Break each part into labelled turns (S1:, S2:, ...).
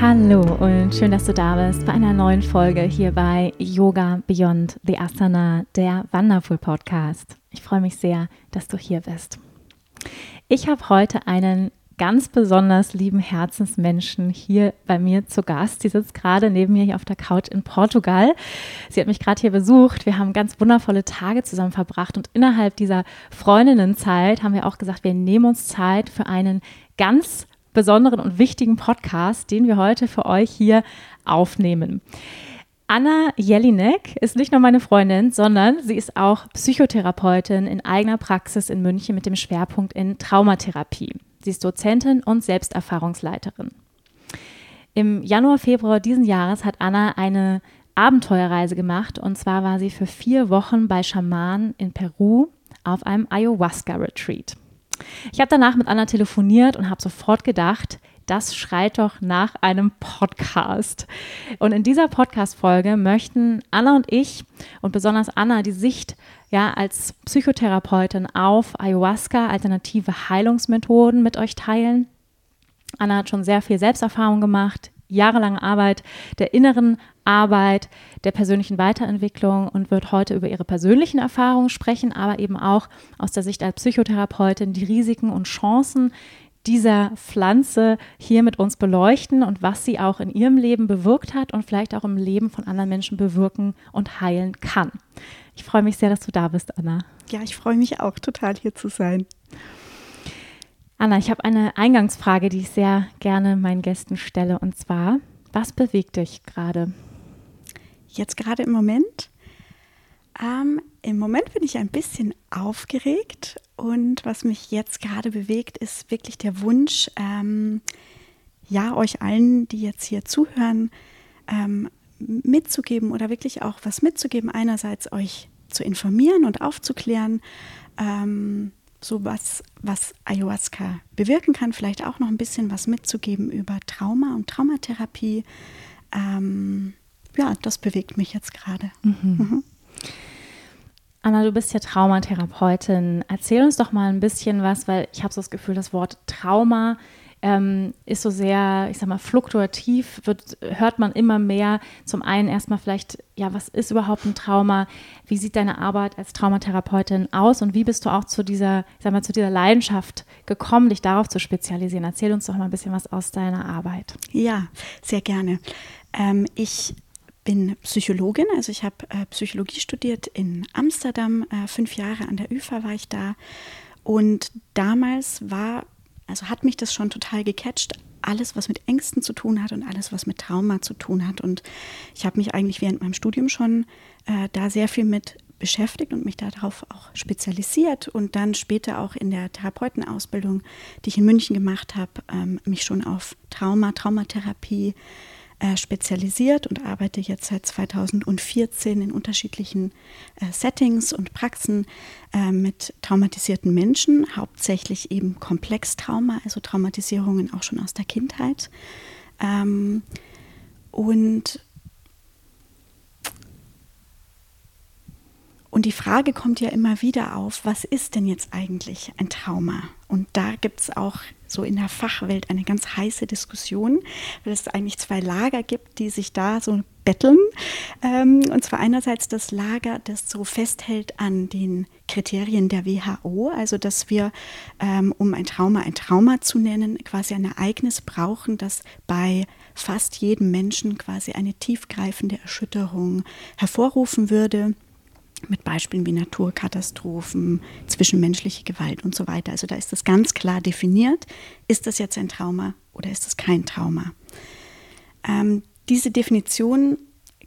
S1: Hallo und schön, dass du da bist bei einer neuen Folge hier bei Yoga Beyond the Asana, der Wonderful Podcast. Ich freue mich sehr, dass du hier bist. Ich habe heute einen ganz besonders lieben Herzensmenschen hier bei mir zu Gast. Sie sitzt gerade neben mir hier auf der Couch in Portugal. Sie hat mich gerade hier besucht. Wir haben ganz wundervolle Tage zusammen verbracht und innerhalb dieser Freundinnenzeit haben wir auch gesagt, wir nehmen uns Zeit für einen ganz besonderen und wichtigen Podcast, den wir heute für euch hier aufnehmen. Anna Jelinek ist nicht nur meine Freundin, sondern sie ist auch Psychotherapeutin in eigener Praxis in München mit dem Schwerpunkt in Traumatherapie. Sie ist Dozentin und Selbsterfahrungsleiterin. Im Januar, Februar diesen Jahres hat Anna eine Abenteuerreise gemacht und zwar war sie für vier Wochen bei Schamanen in Peru auf einem Ayahuasca-Retreat. Ich habe danach mit Anna telefoniert und habe sofort gedacht, das schreit doch nach einem Podcast. Und in dieser Podcast-Folge möchten Anna und ich und besonders Anna die Sicht ja als Psychotherapeutin auf Ayahuasca, alternative Heilungsmethoden mit euch teilen. Anna hat schon sehr viel Selbsterfahrung gemacht, jahrelange Arbeit der inneren Arbeit, der persönlichen Weiterentwicklung und wird heute über ihre persönlichen Erfahrungen sprechen, aber eben auch aus der Sicht als Psychotherapeutin die Risiken und Chancen dieser Pflanze hier mit uns beleuchten und was sie auch in ihrem Leben bewirkt hat und vielleicht auch im Leben von anderen Menschen bewirken und heilen kann. Ich freue mich sehr, dass du da bist, Anna.
S2: Ja, ich freue mich auch total hier zu sein.
S1: Anna, ich habe eine Eingangsfrage, die ich sehr gerne meinen Gästen stelle. Und zwar, was bewegt dich gerade?
S2: Jetzt gerade im Moment? Ähm, Im Moment bin ich ein bisschen aufgeregt und was mich jetzt gerade bewegt, ist wirklich der Wunsch, ähm, ja, euch allen, die jetzt hier zuhören, ähm, mitzugeben oder wirklich auch was mitzugeben. Einerseits euch zu informieren und aufzuklären, ähm, so was, was Ayahuasca bewirken kann, vielleicht auch noch ein bisschen was mitzugeben über Trauma und Traumatherapie. Ähm, ja, das bewegt mich jetzt gerade. Mhm. Mhm.
S1: Anna, du bist ja Traumatherapeutin. Erzähl uns doch mal ein bisschen was, weil ich habe so das Gefühl, das Wort Trauma ähm, ist so sehr, ich sag mal, fluktuativ, wird, hört man immer mehr. Zum einen erstmal vielleicht, ja, was ist überhaupt ein Trauma? Wie sieht deine Arbeit als Traumatherapeutin aus und wie bist du auch zu dieser, ich sag mal, zu dieser Leidenschaft gekommen, dich darauf zu spezialisieren? Erzähl uns doch mal ein bisschen was aus deiner Arbeit.
S2: Ja, sehr gerne. Ähm, ich bin Psychologin, also ich habe äh, Psychologie studiert in Amsterdam, äh, fünf Jahre an der ÜFA war ich da. Und damals war also hat mich das schon total gecatcht, alles, was mit Ängsten zu tun hat und alles, was mit Trauma zu tun hat. Und ich habe mich eigentlich während meinem Studium schon äh, da sehr viel mit beschäftigt und mich darauf auch spezialisiert und dann später auch in der Therapeutenausbildung, die ich in München gemacht habe, ähm, mich schon auf Trauma, Traumatherapie äh, spezialisiert und arbeite jetzt seit 2014 in unterschiedlichen äh, Settings und Praxen äh, mit traumatisierten Menschen, hauptsächlich eben Komplextrauma, also Traumatisierungen auch schon aus der Kindheit. Ähm, und Und die Frage kommt ja immer wieder auf, was ist denn jetzt eigentlich ein Trauma? Und da gibt es auch so in der Fachwelt eine ganz heiße Diskussion, weil es eigentlich zwei Lager gibt, die sich da so betteln. Ähm, und zwar einerseits das Lager, das so festhält an den Kriterien der WHO, also dass wir, ähm, um ein Trauma ein Trauma zu nennen, quasi ein Ereignis brauchen, das bei fast jedem Menschen quasi eine tiefgreifende Erschütterung hervorrufen würde mit Beispielen wie Naturkatastrophen, zwischenmenschliche Gewalt und so weiter. Also da ist das ganz klar definiert. Ist das jetzt ein Trauma oder ist das kein Trauma? Ähm, diese Definition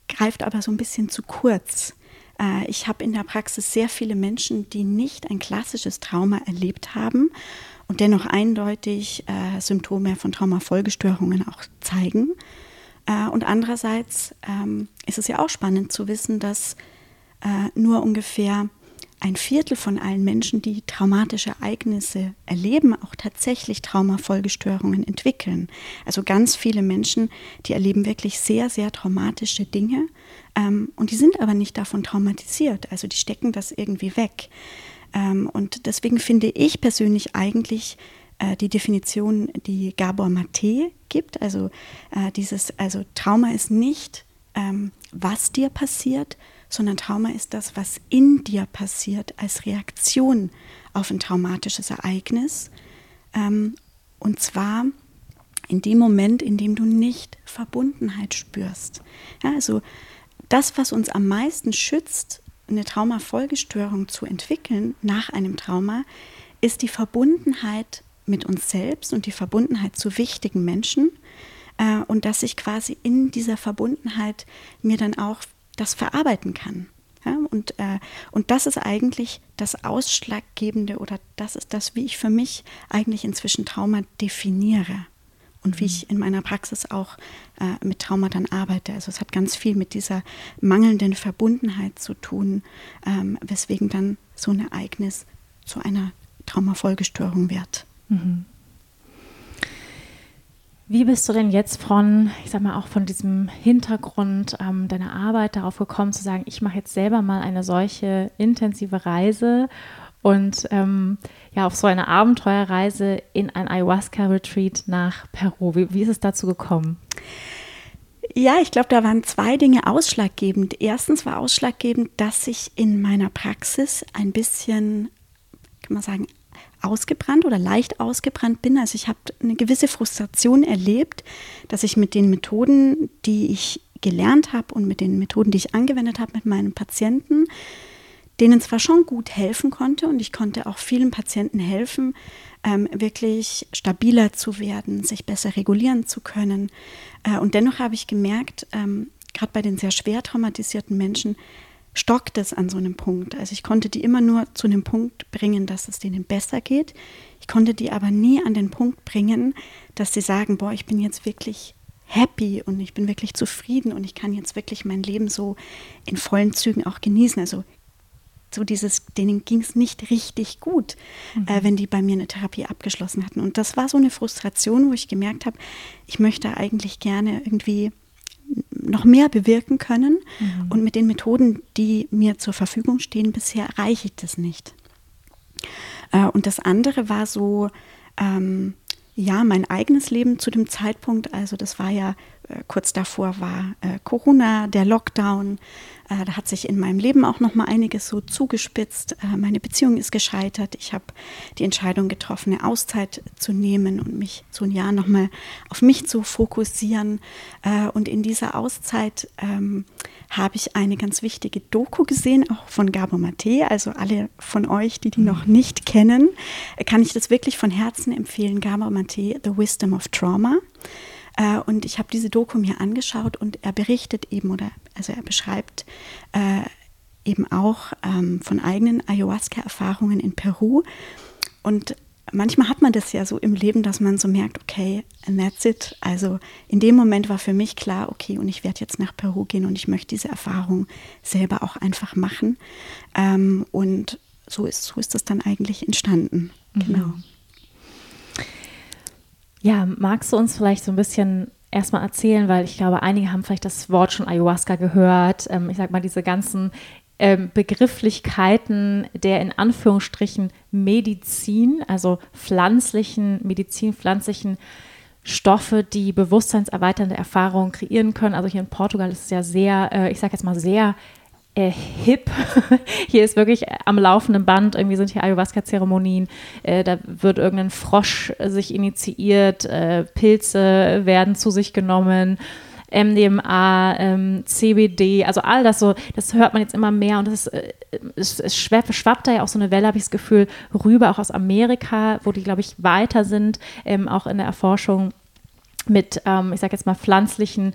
S2: greift aber so ein bisschen zu kurz. Äh, ich habe in der Praxis sehr viele Menschen, die nicht ein klassisches Trauma erlebt haben und dennoch eindeutig äh, Symptome von Traumafolgestörungen auch zeigen. Äh, und andererseits ähm, ist es ja auch spannend zu wissen, dass äh, nur ungefähr ein Viertel von allen Menschen, die traumatische Ereignisse erleben, auch tatsächlich Traumafolgestörungen entwickeln. Also ganz viele Menschen, die erleben wirklich sehr, sehr traumatische Dinge ähm, und die sind aber nicht davon traumatisiert. Also die stecken das irgendwie weg. Ähm, und deswegen finde ich persönlich eigentlich äh, die Definition, die Gabor Mate gibt, also äh, dieses, also Trauma ist nicht, ähm, was dir passiert, sondern Trauma ist das, was in dir passiert als Reaktion auf ein traumatisches Ereignis. Ähm, und zwar in dem Moment, in dem du nicht Verbundenheit spürst. Ja, also das, was uns am meisten schützt, eine Traumafolgestörung zu entwickeln nach einem Trauma, ist die Verbundenheit mit uns selbst und die Verbundenheit zu wichtigen Menschen. Äh, und dass ich quasi in dieser Verbundenheit mir dann auch das verarbeiten kann. Ja, und, äh, und das ist eigentlich das Ausschlaggebende oder das ist das, wie ich für mich eigentlich inzwischen Trauma definiere und wie mhm. ich in meiner Praxis auch äh, mit Trauma dann arbeite. Also es hat ganz viel mit dieser mangelnden Verbundenheit zu tun, ähm, weswegen dann so ein Ereignis zu einer Traumafolgestörung wird. Mhm.
S1: Wie bist du denn jetzt von, ich sag mal, auch von diesem Hintergrund ähm, deiner Arbeit darauf gekommen, zu sagen, ich mache jetzt selber mal eine solche intensive Reise und ähm, ja, auf so eine Abenteuerreise in ein Ayahuasca-Retreat nach Peru? Wie, wie ist es dazu gekommen?
S2: Ja, ich glaube, da waren zwei Dinge ausschlaggebend. Erstens war ausschlaggebend, dass ich in meiner Praxis ein bisschen, kann man sagen, ausgebrannt oder leicht ausgebrannt bin. Also ich habe eine gewisse Frustration erlebt, dass ich mit den Methoden, die ich gelernt habe und mit den Methoden, die ich angewendet habe mit meinen Patienten, denen zwar schon gut helfen konnte und ich konnte auch vielen Patienten helfen, ähm, wirklich stabiler zu werden, sich besser regulieren zu können. Äh, und dennoch habe ich gemerkt, ähm, gerade bei den sehr schwer traumatisierten Menschen, stockt es an so einem Punkt. Also ich konnte die immer nur zu einem Punkt bringen, dass es denen besser geht. Ich konnte die aber nie an den Punkt bringen, dass sie sagen, boah, ich bin jetzt wirklich happy und ich bin wirklich zufrieden und ich kann jetzt wirklich mein Leben so in vollen Zügen auch genießen. Also so dieses, denen ging es nicht richtig gut, mhm. äh, wenn die bei mir eine Therapie abgeschlossen hatten. Und das war so eine Frustration, wo ich gemerkt habe, ich möchte eigentlich gerne irgendwie noch mehr bewirken können. Mhm. Und mit den Methoden, die mir zur Verfügung stehen, bisher erreiche ich das nicht. Äh, und das andere war so, ähm, ja, mein eigenes Leben zu dem Zeitpunkt, also das war ja kurz davor war äh, Corona, der Lockdown, äh, da hat sich in meinem Leben auch noch mal einiges so zugespitzt. Äh, meine Beziehung ist gescheitert. Ich habe die Entscheidung getroffen, eine Auszeit zu nehmen und mich so ein Jahr noch mal auf mich zu fokussieren. Äh, und in dieser Auszeit ähm, habe ich eine ganz wichtige Doku gesehen, auch von Gabo Mate. Also alle von euch, die die mhm. noch nicht kennen, kann ich das wirklich von Herzen empfehlen. Gabo Mate, The Wisdom of Trauma. Äh, und ich habe diese Doku mir angeschaut und er berichtet eben oder also er beschreibt äh, eben auch ähm, von eigenen Ayahuasca-Erfahrungen in Peru. Und manchmal hat man das ja so im Leben, dass man so merkt, okay, and that's it. Also in dem Moment war für mich klar, okay, und ich werde jetzt nach Peru gehen und ich möchte diese Erfahrung selber auch einfach machen. Ähm, und so ist, so ist das dann eigentlich entstanden. Mhm.
S1: Ja, magst du uns vielleicht so ein bisschen erstmal erzählen, weil ich glaube, einige haben vielleicht das Wort schon Ayahuasca gehört. Ähm, ich sag mal, diese ganzen ähm, Begrifflichkeiten der in Anführungsstrichen Medizin, also pflanzlichen, Medizin, pflanzlichen Stoffe, die bewusstseinserweiternde Erfahrungen kreieren können. Also hier in Portugal ist es ja sehr, äh, ich sage jetzt mal sehr äh, hip. hier ist wirklich am laufenden Band, irgendwie sind hier Ayahuasca-Zeremonien, äh, da wird irgendein Frosch sich initiiert, äh, Pilze werden zu sich genommen. MDMA, ähm, CBD, also all das so, das hört man jetzt immer mehr und das äh, es, schwappt da ja auch so eine Welle, habe ich das Gefühl, rüber, auch aus Amerika, wo die, glaube ich, weiter sind, ähm, auch in der Erforschung mit, ähm, ich sage jetzt mal, pflanzlichen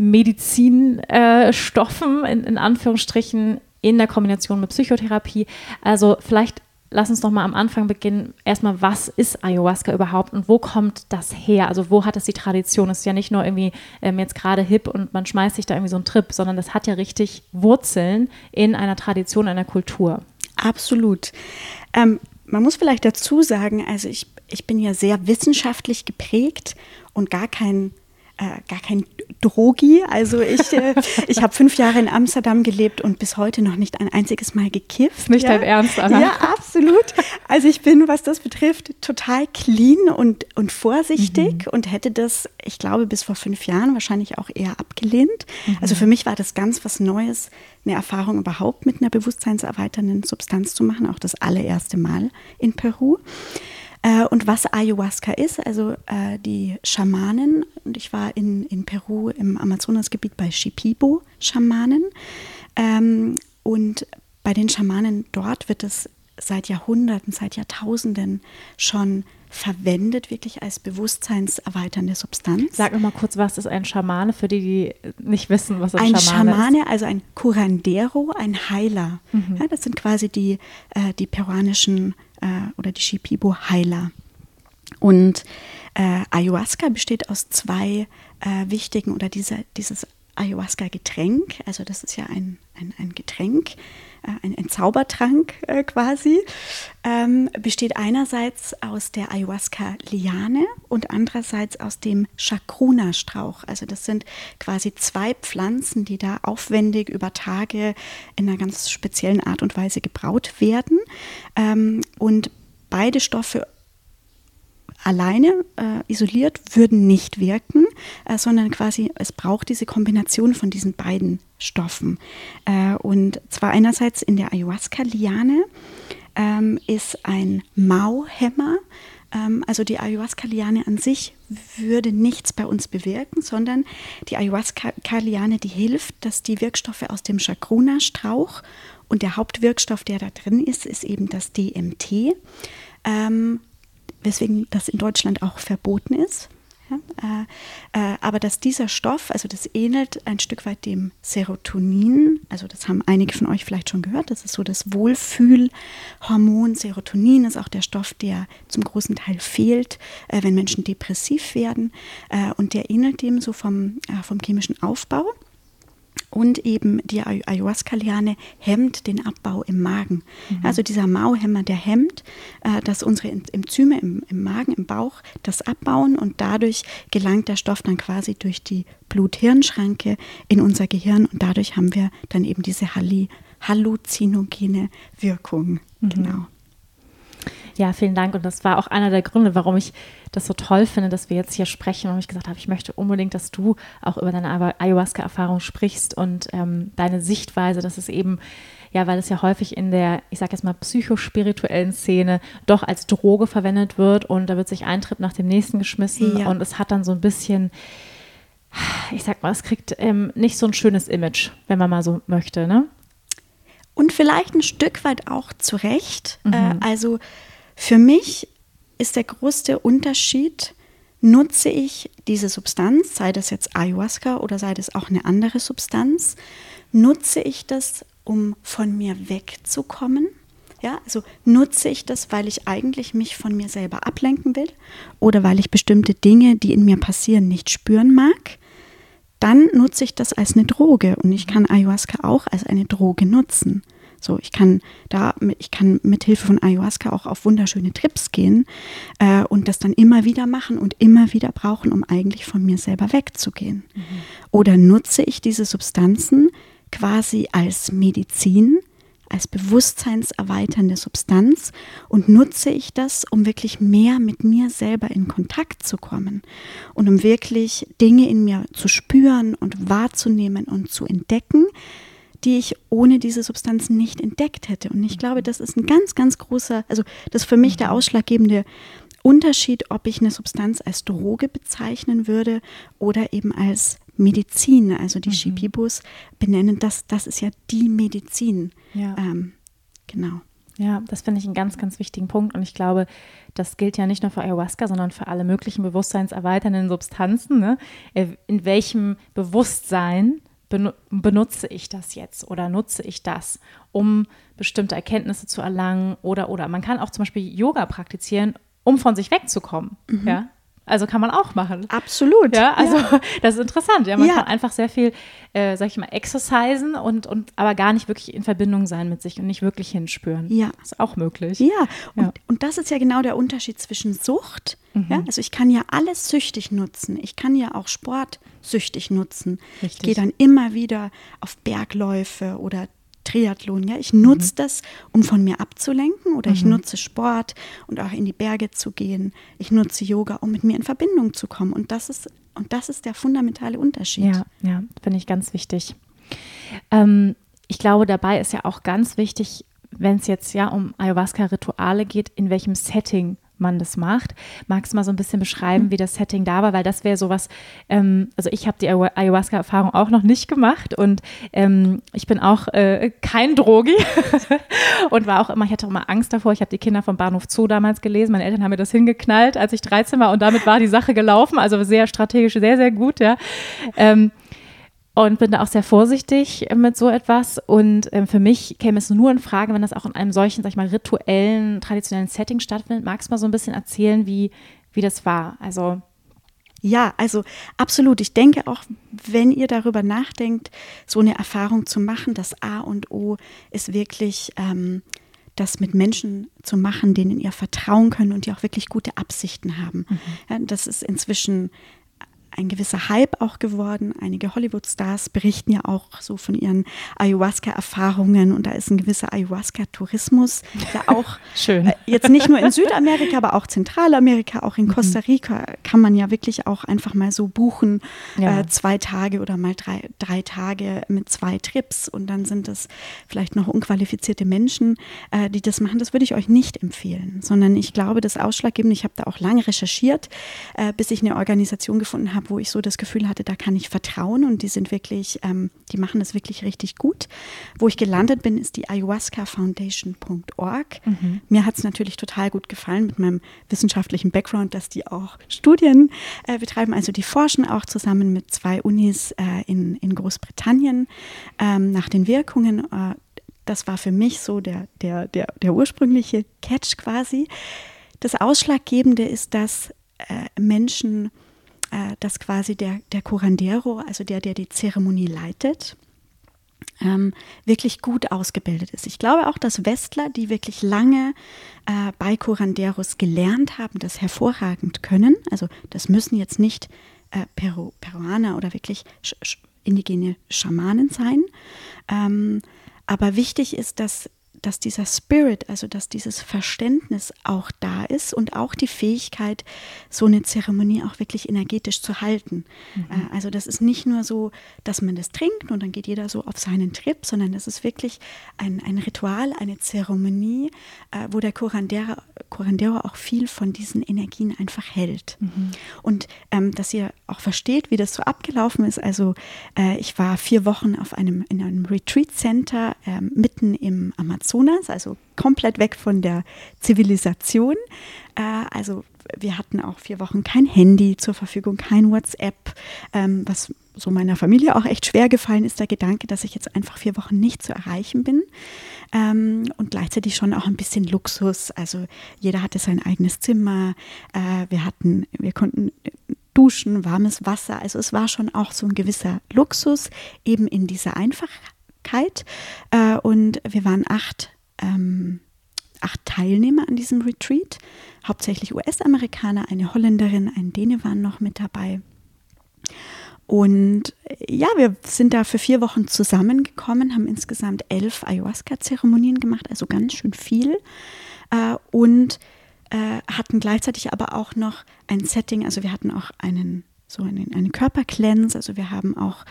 S1: Medizinstoffen, äh, in, in Anführungsstrichen, in der Kombination mit Psychotherapie. Also vielleicht lass uns doch mal am Anfang beginnen. Erstmal, was ist Ayahuasca überhaupt und wo kommt das her? Also wo hat es die Tradition? Es ist ja nicht nur irgendwie ähm, jetzt gerade hip und man schmeißt sich da irgendwie so einen Trip, sondern das hat ja richtig Wurzeln in einer Tradition, einer Kultur.
S2: Absolut. Ähm, man muss vielleicht dazu sagen, also ich, ich bin ja sehr wissenschaftlich geprägt und gar kein äh, gar kein Drogi. Also ich, äh, ich habe fünf Jahre in Amsterdam gelebt und bis heute noch nicht ein einziges Mal gekifft.
S1: Nicht
S2: ja.
S1: dein Ernst, Anna?
S2: Ja, absolut. Also ich bin, was das betrifft, total clean und, und vorsichtig mhm. und hätte das, ich glaube, bis vor fünf Jahren wahrscheinlich auch eher abgelehnt. Mhm. Also für mich war das ganz was Neues, eine Erfahrung überhaupt mit einer bewusstseinserweiternden Substanz zu machen, auch das allererste Mal in Peru. Äh, und was Ayahuasca ist, also äh, die Schamanen, und ich war in, in Peru im Amazonasgebiet bei Shipibo-Schamanen. Ähm, und bei den Schamanen dort wird es seit Jahrhunderten, seit Jahrtausenden schon verwendet, wirklich als bewusstseinserweiternde Substanz.
S1: Sag noch mal kurz, was ist ein Schamane, für die, die nicht wissen, was
S2: ein,
S1: ein
S2: Schamane,
S1: Schamane
S2: ist? also ein Curandero, ein Heiler. Mhm. Ja, das sind quasi die, äh, die peruanischen äh, oder die Shipibo-Heiler. Und äh, Ayahuasca besteht aus zwei äh, wichtigen oder diese, dieses Ayahuasca-Getränk, also das ist ja ein, ein, ein Getränk, ein, ein, Zaubertrank äh, quasi, ähm, besteht einerseits aus der Ayahuasca-Liane und andererseits aus dem Chacruna-Strauch. Also das sind quasi zwei Pflanzen, die da aufwendig über Tage in einer ganz speziellen Art und Weise gebraut werden. Ähm, und beide Stoffe alleine äh, isoliert würden nicht wirken, äh, sondern quasi es braucht diese Kombination von diesen beiden Stoffen. Äh, und zwar einerseits in der Ayahuasca-Liane ähm, ist ein Mauhemmer. Ähm, also die Ayahuasca-Liane an sich würde nichts bei uns bewirken, sondern die Ayahuasca-Liane, die hilft, dass die Wirkstoffe aus dem Chacruna-Strauch und der Hauptwirkstoff, der da drin ist, ist eben das DMT. Ähm, weswegen das in Deutschland auch verboten ist. Ja, äh, äh, aber dass dieser Stoff, also das ähnelt ein Stück weit dem Serotonin, also das haben einige von euch vielleicht schon gehört, das ist so das Wohlfühlhormon. Serotonin ist auch der Stoff, der zum großen Teil fehlt, äh, wenn Menschen depressiv werden. Äh, und der ähnelt dem so vom, äh, vom chemischen Aufbau. Und eben die Ayahuasca-Liane hemmt den Abbau im Magen. Mhm. Also dieser Mauhemmer, der hemmt, äh, dass unsere Enzyme im, im, Magen, im Bauch das abbauen und dadurch gelangt der Stoff dann quasi durch die Blut-Hirn-Schranke in unser Gehirn und dadurch haben wir dann eben diese halluzinogene Wirkung. Mhm. Genau.
S1: Ja, vielen Dank. Und das war auch einer der Gründe, warum ich das so toll finde, dass wir jetzt hier sprechen und ich gesagt habe, ich möchte unbedingt, dass du auch über deine Ayahuasca-Erfahrung sprichst und ähm, deine Sichtweise, dass es eben, ja, weil es ja häufig in der, ich sage jetzt mal, psychospirituellen Szene doch als Droge verwendet wird und da wird sich ein Trip nach dem nächsten geschmissen ja. und es hat dann so ein bisschen, ich sag mal, es kriegt ähm, nicht so ein schönes Image, wenn man mal so möchte, ne?
S2: Und vielleicht ein Stück weit auch zurecht. Mhm. Äh, also für mich ist der größte Unterschied, nutze ich diese Substanz, sei das jetzt Ayahuasca oder sei das auch eine andere Substanz, nutze ich das, um von mir wegzukommen? Ja, also nutze ich das, weil ich eigentlich mich von mir selber ablenken will oder weil ich bestimmte Dinge, die in mir passieren, nicht spüren mag? Dann nutze ich das als eine Droge und ich kann Ayahuasca auch als eine Droge nutzen. So, ich kann da, ich kann mit Hilfe von Ayahuasca auch auf wunderschöne Trips gehen äh, und das dann immer wieder machen und immer wieder brauchen, um eigentlich von mir selber wegzugehen. Mhm. Oder nutze ich diese Substanzen quasi als Medizin, als bewusstseinserweiternde Substanz und nutze ich das, um wirklich mehr mit mir selber in Kontakt zu kommen und um wirklich Dinge in mir zu spüren und wahrzunehmen und zu entdecken, die ich ohne diese Substanz nicht entdeckt hätte. Und ich glaube, das ist ein ganz, ganz großer, also das ist für mich der mhm. ausschlaggebende Unterschied, ob ich eine Substanz als Droge bezeichnen würde oder eben als Medizin. Also die mhm. Shipibus benennen das, das ist ja die Medizin. Ja. Ähm, genau.
S1: Ja, das finde ich einen ganz, ganz wichtigen Punkt. Und ich glaube, das gilt ja nicht nur für Ayahuasca, sondern für alle möglichen bewusstseinserweiternden Substanzen. Ne? Äh, in welchem Bewusstsein benutze ich das jetzt oder nutze ich das, um bestimmte Erkenntnisse zu erlangen oder oder. Man kann auch zum Beispiel Yoga praktizieren, um von sich wegzukommen. Mhm. Ja? Also kann man auch machen.
S2: Absolut.
S1: Ja, also ja. das ist interessant. Ja, man ja. kann einfach sehr viel, äh, sag ich mal, exercisen und, und aber gar nicht wirklich in Verbindung sein mit sich und nicht wirklich hinspüren.
S2: Ja.
S1: Das ist auch möglich.
S2: Ja, und, ja. und das ist ja genau der Unterschied zwischen Sucht. Mhm. Ja, also ich kann ja alles süchtig nutzen. Ich kann ja auch Sport süchtig nutzen. Richtig. Ich gehe dann immer wieder auf Bergläufe oder Triathlon. Ja? Ich nutze mhm. das, um von mir abzulenken oder mhm. ich nutze Sport und auch in die Berge zu gehen. Ich nutze Yoga, um mit mir in Verbindung zu kommen. Und das ist, und das ist der fundamentale Unterschied.
S1: Ja, ja finde ich ganz wichtig. Ähm, ich glaube, dabei ist ja auch ganz wichtig, wenn es jetzt ja um Ayahuasca-Rituale geht, in welchem Setting man das macht. Magst du mal so ein bisschen beschreiben, mhm. wie das Setting da war? Weil das wäre sowas, ähm, also ich habe die Ayahuasca-Erfahrung auch noch nicht gemacht und ähm, ich bin auch äh, kein Drogi und war auch immer, ich hatte auch immer Angst davor. Ich habe die Kinder vom Bahnhof Zoo damals gelesen. Meine Eltern haben mir das hingeknallt, als ich 13 war und damit war die Sache gelaufen. Also sehr strategisch, sehr, sehr gut, ja. Ähm, und bin da auch sehr vorsichtig mit so etwas. Und ähm, für mich käme es nur in Frage, wenn das auch in einem solchen, sag ich mal, rituellen, traditionellen Setting stattfindet. Magst du mal so ein bisschen erzählen, wie, wie das war? Also
S2: ja, also absolut. Ich denke auch, wenn ihr darüber nachdenkt, so eine Erfahrung zu machen, das A und O ist wirklich ähm, das mit Menschen zu machen, denen ihr vertrauen könnt und die auch wirklich gute Absichten haben. Mhm. Ja, das ist inzwischen ein gewisser Hype auch geworden. Einige Hollywood-Stars berichten ja auch so von ihren Ayahuasca-Erfahrungen und da ist ein gewisser Ayahuasca-Tourismus, der auch
S1: Schön.
S2: Äh, jetzt nicht nur in Südamerika, aber auch Zentralamerika, auch in mhm. Costa Rica kann man ja wirklich auch einfach mal so buchen, ja. äh, zwei Tage oder mal drei, drei Tage mit zwei Trips und dann sind es vielleicht noch unqualifizierte Menschen, äh, die das machen. Das würde ich euch nicht empfehlen, sondern ich glaube, das Ausschlaggebende, ich habe da auch lange recherchiert, äh, bis ich eine Organisation gefunden habe, habe, wo ich so das Gefühl hatte, da kann ich vertrauen und die sind wirklich, ähm, die machen das wirklich richtig gut. Wo ich gelandet bin, ist die ayahuascafoundation.org. Mhm. Mir hat es natürlich total gut gefallen mit meinem wissenschaftlichen Background, dass die auch Studien äh, betreiben. Also die forschen auch zusammen mit zwei Unis äh, in, in Großbritannien ähm, nach den Wirkungen. Äh, das war für mich so der, der, der, der ursprüngliche Catch quasi. Das Ausschlaggebende ist, dass äh, Menschen äh, dass quasi der, der Curandero, also der, der die Zeremonie leitet, ähm, wirklich gut ausgebildet ist. Ich glaube auch, dass Westler, die wirklich lange äh, bei Curanderos gelernt haben, das hervorragend können. Also das müssen jetzt nicht äh, Peru, Peruaner oder wirklich sch indigene Schamanen sein. Ähm, aber wichtig ist, dass dass dieser Spirit, also dass dieses Verständnis auch da ist und auch die Fähigkeit, so eine Zeremonie auch wirklich energetisch zu halten. Mhm. Äh, also das ist nicht nur so, dass man das trinkt und dann geht jeder so auf seinen Trip, sondern das ist wirklich ein, ein Ritual, eine Zeremonie, äh, wo der Curandero, Curandero auch viel von diesen Energien einfach hält. Mhm. Und ähm, dass ihr auch versteht, wie das so abgelaufen ist. Also äh, ich war vier Wochen auf einem, in einem Retreat Center äh, mitten im Amazonas Amazonas, also komplett weg von der Zivilisation. Äh, also wir hatten auch vier Wochen kein Handy zur Verfügung, kein WhatsApp, ähm, was so meiner Familie auch echt schwer gefallen ist, der Gedanke, dass ich jetzt einfach vier Wochen nicht zu erreichen bin. Ähm, und gleichzeitig schon auch ein bisschen Luxus. Also jeder hatte sein eigenes Zimmer. Äh, wir hatten, wir konnten duschen, warmes Wasser. Also es war schon auch so ein gewisser Luxus eben in dieser Einfachheit Kite. Äh, und wir waren acht, ähm, acht Teilnehmer an diesem Retreat, hauptsächlich US-Amerikaner, eine Holländerin, ein Däne waren noch mit dabei. Und ja, wir sind da für vier Wochen zusammengekommen, haben insgesamt elf Ayahuasca-Zeremonien gemacht, also ganz schön viel. Äh, und äh, hatten gleichzeitig aber auch noch ein Setting, also wir hatten auch einen so eine, eine Körpercleanse. Also wir haben auch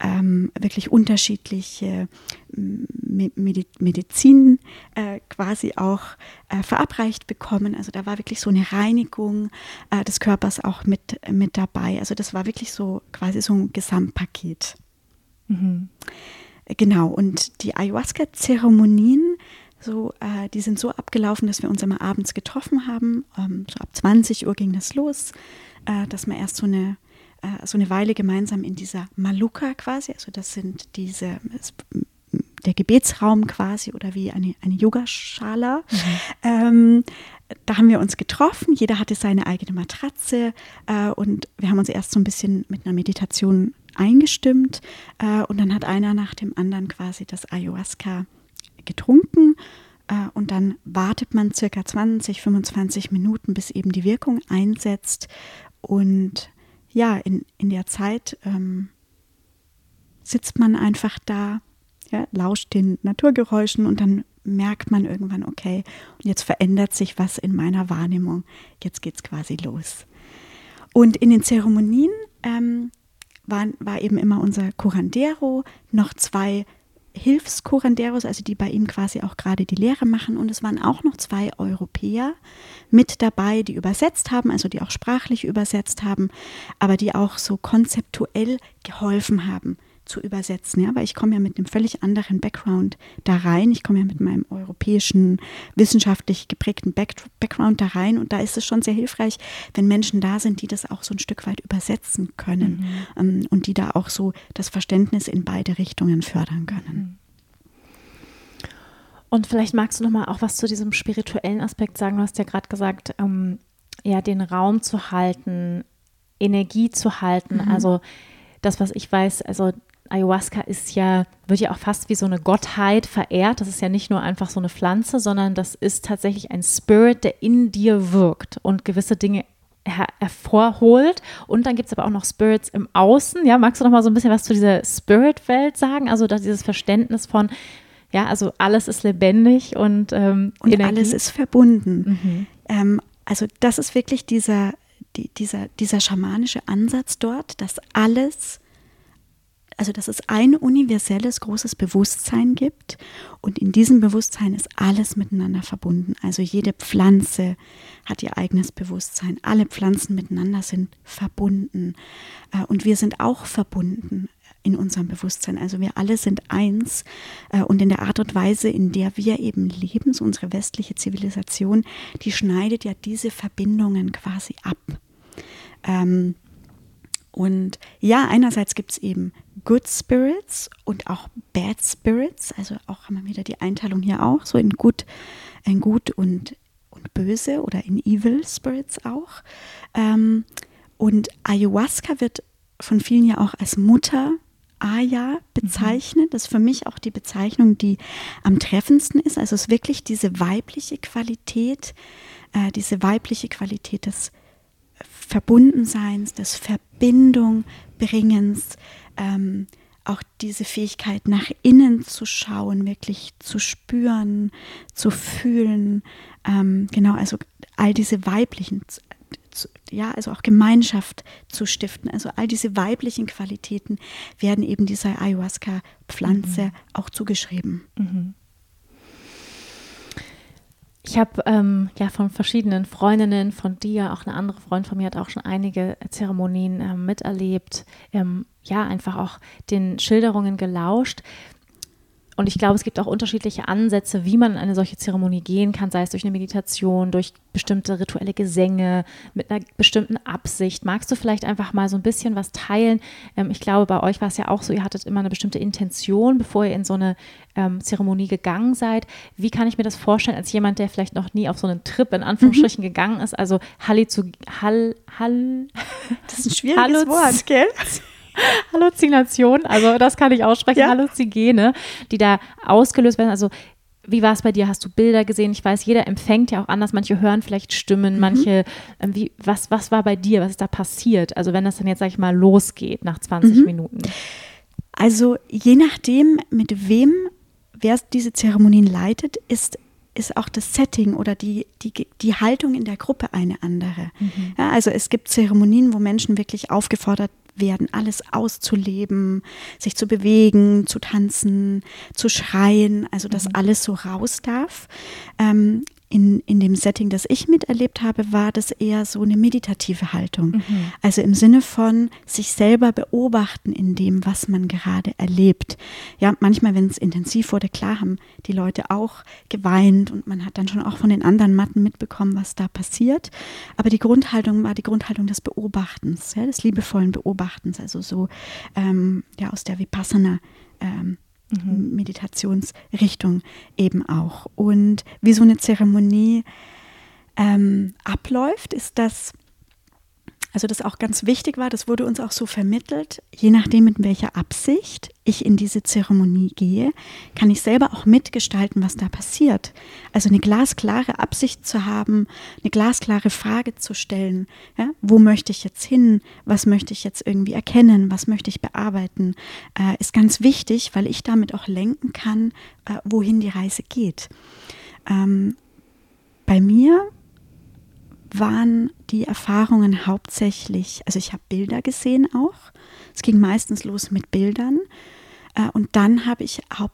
S2: ähm, wirklich unterschiedliche Medizin äh, quasi auch äh, verabreicht bekommen. Also da war wirklich so eine Reinigung äh, des Körpers auch mit, mit dabei. Also das war wirklich so quasi so ein Gesamtpaket. Mhm. Genau, und die Ayahuasca-Zeremonien, so, äh, die sind so abgelaufen, dass wir uns immer abends getroffen haben. Ähm, so ab 20 Uhr ging das los, äh, dass man erst so eine äh, so eine Weile gemeinsam in dieser Maluka quasi, also das sind diese, der Gebetsraum quasi oder wie eine, eine Yogaschala. Mhm. Ähm, da haben wir uns getroffen, jeder hatte seine eigene Matratze äh, und wir haben uns erst so ein bisschen mit einer Meditation eingestimmt äh, und dann hat einer nach dem anderen quasi das Ayahuasca getrunken äh, und dann wartet man circa 20, 25 Minuten, bis eben die Wirkung einsetzt und ja, in, in der Zeit ähm, sitzt man einfach da, ja, lauscht den Naturgeräuschen und dann merkt man irgendwann, okay, und jetzt verändert sich was in meiner Wahrnehmung. Jetzt geht es quasi los. Und in den Zeremonien ähm, war, war eben immer unser Curandero, noch zwei Hilfscuranderos, also die bei ihm quasi auch gerade die Lehre machen. Und es waren auch noch zwei Europäer mit dabei, die übersetzt haben, also die auch sprachlich übersetzt haben, aber die auch so konzeptuell geholfen haben zu übersetzen, ja, weil ich komme ja mit einem völlig anderen Background da rein. Ich komme ja mit meinem europäischen, wissenschaftlich geprägten Back Background da rein und da ist es schon sehr hilfreich, wenn Menschen da sind, die das auch so ein Stück weit übersetzen können mhm. ähm, und die da auch so das Verständnis in beide Richtungen fördern können. Mhm.
S1: Und vielleicht magst du noch mal auch was zu diesem spirituellen Aspekt sagen. Du hast ja gerade gesagt, ähm, ja, den Raum zu halten, Energie zu halten. Mhm. Also das, was ich weiß, also Ayahuasca ist ja, wird ja auch fast wie so eine Gottheit verehrt. Das ist ja nicht nur einfach so eine Pflanze, sondern das ist tatsächlich ein Spirit, der in dir wirkt und gewisse Dinge her hervorholt. Und dann gibt es aber auch noch Spirits im Außen. Ja, magst du noch mal so ein bisschen was zu dieser Spirit-Welt sagen? Also dass dieses Verständnis von, ja, also alles ist lebendig und, ähm,
S2: und alles ist verbunden. Mhm. Ähm, also das ist wirklich dieser, die, dieser, dieser schamanische Ansatz dort, dass alles also dass es ein universelles großes Bewusstsein gibt und in diesem Bewusstsein ist alles miteinander verbunden. Also jede Pflanze hat ihr eigenes Bewusstsein. Alle Pflanzen miteinander sind verbunden äh, und wir sind auch verbunden in unserem Bewusstsein. Also wir alle sind eins äh, und in der Art und Weise, in der wir eben leben, so unsere westliche Zivilisation, die schneidet ja diese Verbindungen quasi ab. Ähm, und ja, einerseits gibt es eben Good Spirits und auch Bad Spirits. Also auch haben wir wieder die Einteilung hier auch, so in gut, in gut und, und böse oder in Evil Spirits auch. Ähm, und Ayahuasca wird von vielen ja auch als Mutter Aya bezeichnet. Das ist für mich auch die Bezeichnung, die am treffendsten ist. Also es ist wirklich diese weibliche Qualität, äh, diese weibliche Qualität des Verbundenseins, des Verbindungbringens, ähm, auch diese Fähigkeit nach innen zu schauen, wirklich zu spüren, zu fühlen, ähm, genau, also all diese weiblichen, ja, also auch Gemeinschaft zu stiften, also all diese weiblichen Qualitäten werden eben dieser Ayahuasca-Pflanze mhm. auch zugeschrieben. Mhm.
S1: Ich habe ähm, ja von verschiedenen Freundinnen, von dir, auch eine andere Freundin von mir hat auch schon einige Zeremonien ähm, miterlebt. Ähm, ja, einfach auch den Schilderungen gelauscht. Und ich glaube, es gibt auch unterschiedliche Ansätze, wie man in eine solche Zeremonie gehen kann, sei es durch eine Meditation, durch bestimmte rituelle Gesänge, mit einer bestimmten Absicht. Magst du vielleicht einfach mal so ein bisschen was teilen? Ähm, ich glaube, bei euch war es ja auch so, ihr hattet immer eine bestimmte Intention, bevor ihr in so eine ähm, Zeremonie gegangen seid. Wie kann ich mir das vorstellen, als jemand, der vielleicht noch nie auf so einen Trip in Anführungsstrichen mhm. gegangen ist? Also Halli zu Hall, Hall.
S2: Das ist ein schwieriges Hallo Wort, gell?
S1: Halluzination, also das kann ich aussprechen, ja. Halluzigene, die da ausgelöst werden. Also wie war es bei dir? Hast du Bilder gesehen? Ich weiß, jeder empfängt ja auch anders. Manche hören vielleicht Stimmen, mhm. manche, ähm, wie, was, was war bei dir? Was ist da passiert? Also wenn das dann jetzt, sag ich mal, losgeht nach 20 mhm. Minuten.
S2: Also je nachdem, mit wem, wer diese Zeremonien leitet, ist ist auch das Setting oder die, die, die Haltung in der Gruppe eine andere. Mhm. Ja, also es gibt Zeremonien, wo Menschen wirklich aufgefordert werden, alles auszuleben, sich zu bewegen, zu tanzen, zu schreien, also dass mhm. alles so raus darf. Ähm, in, in dem Setting, das ich miterlebt habe, war das eher so eine meditative Haltung. Mhm. Also im Sinne von sich selber beobachten in dem, was man gerade erlebt. Ja, manchmal, wenn es intensiv wurde, klar haben die Leute auch geweint und man hat dann schon auch von den anderen Matten mitbekommen, was da passiert. Aber die Grundhaltung war die Grundhaltung des Beobachtens, ja, des liebevollen Beobachtens, also so ähm, ja, aus der Vipassana. Ähm, mhm. Meditationsrichtung eben auch. Und wie so eine Zeremonie ähm, abläuft, ist das also das auch ganz wichtig war, das wurde uns auch so vermittelt, je nachdem mit welcher Absicht ich in diese Zeremonie gehe, kann ich selber auch mitgestalten, was da passiert. Also eine glasklare Absicht zu haben, eine glasklare Frage zu stellen, ja, wo möchte ich jetzt hin, was möchte ich jetzt irgendwie erkennen, was möchte ich bearbeiten, äh, ist ganz wichtig, weil ich damit auch lenken kann, äh, wohin die Reise geht. Ähm, bei mir waren die Erfahrungen hauptsächlich, also ich habe Bilder gesehen auch. Es ging meistens los mit Bildern. Äh, und dann habe ich hau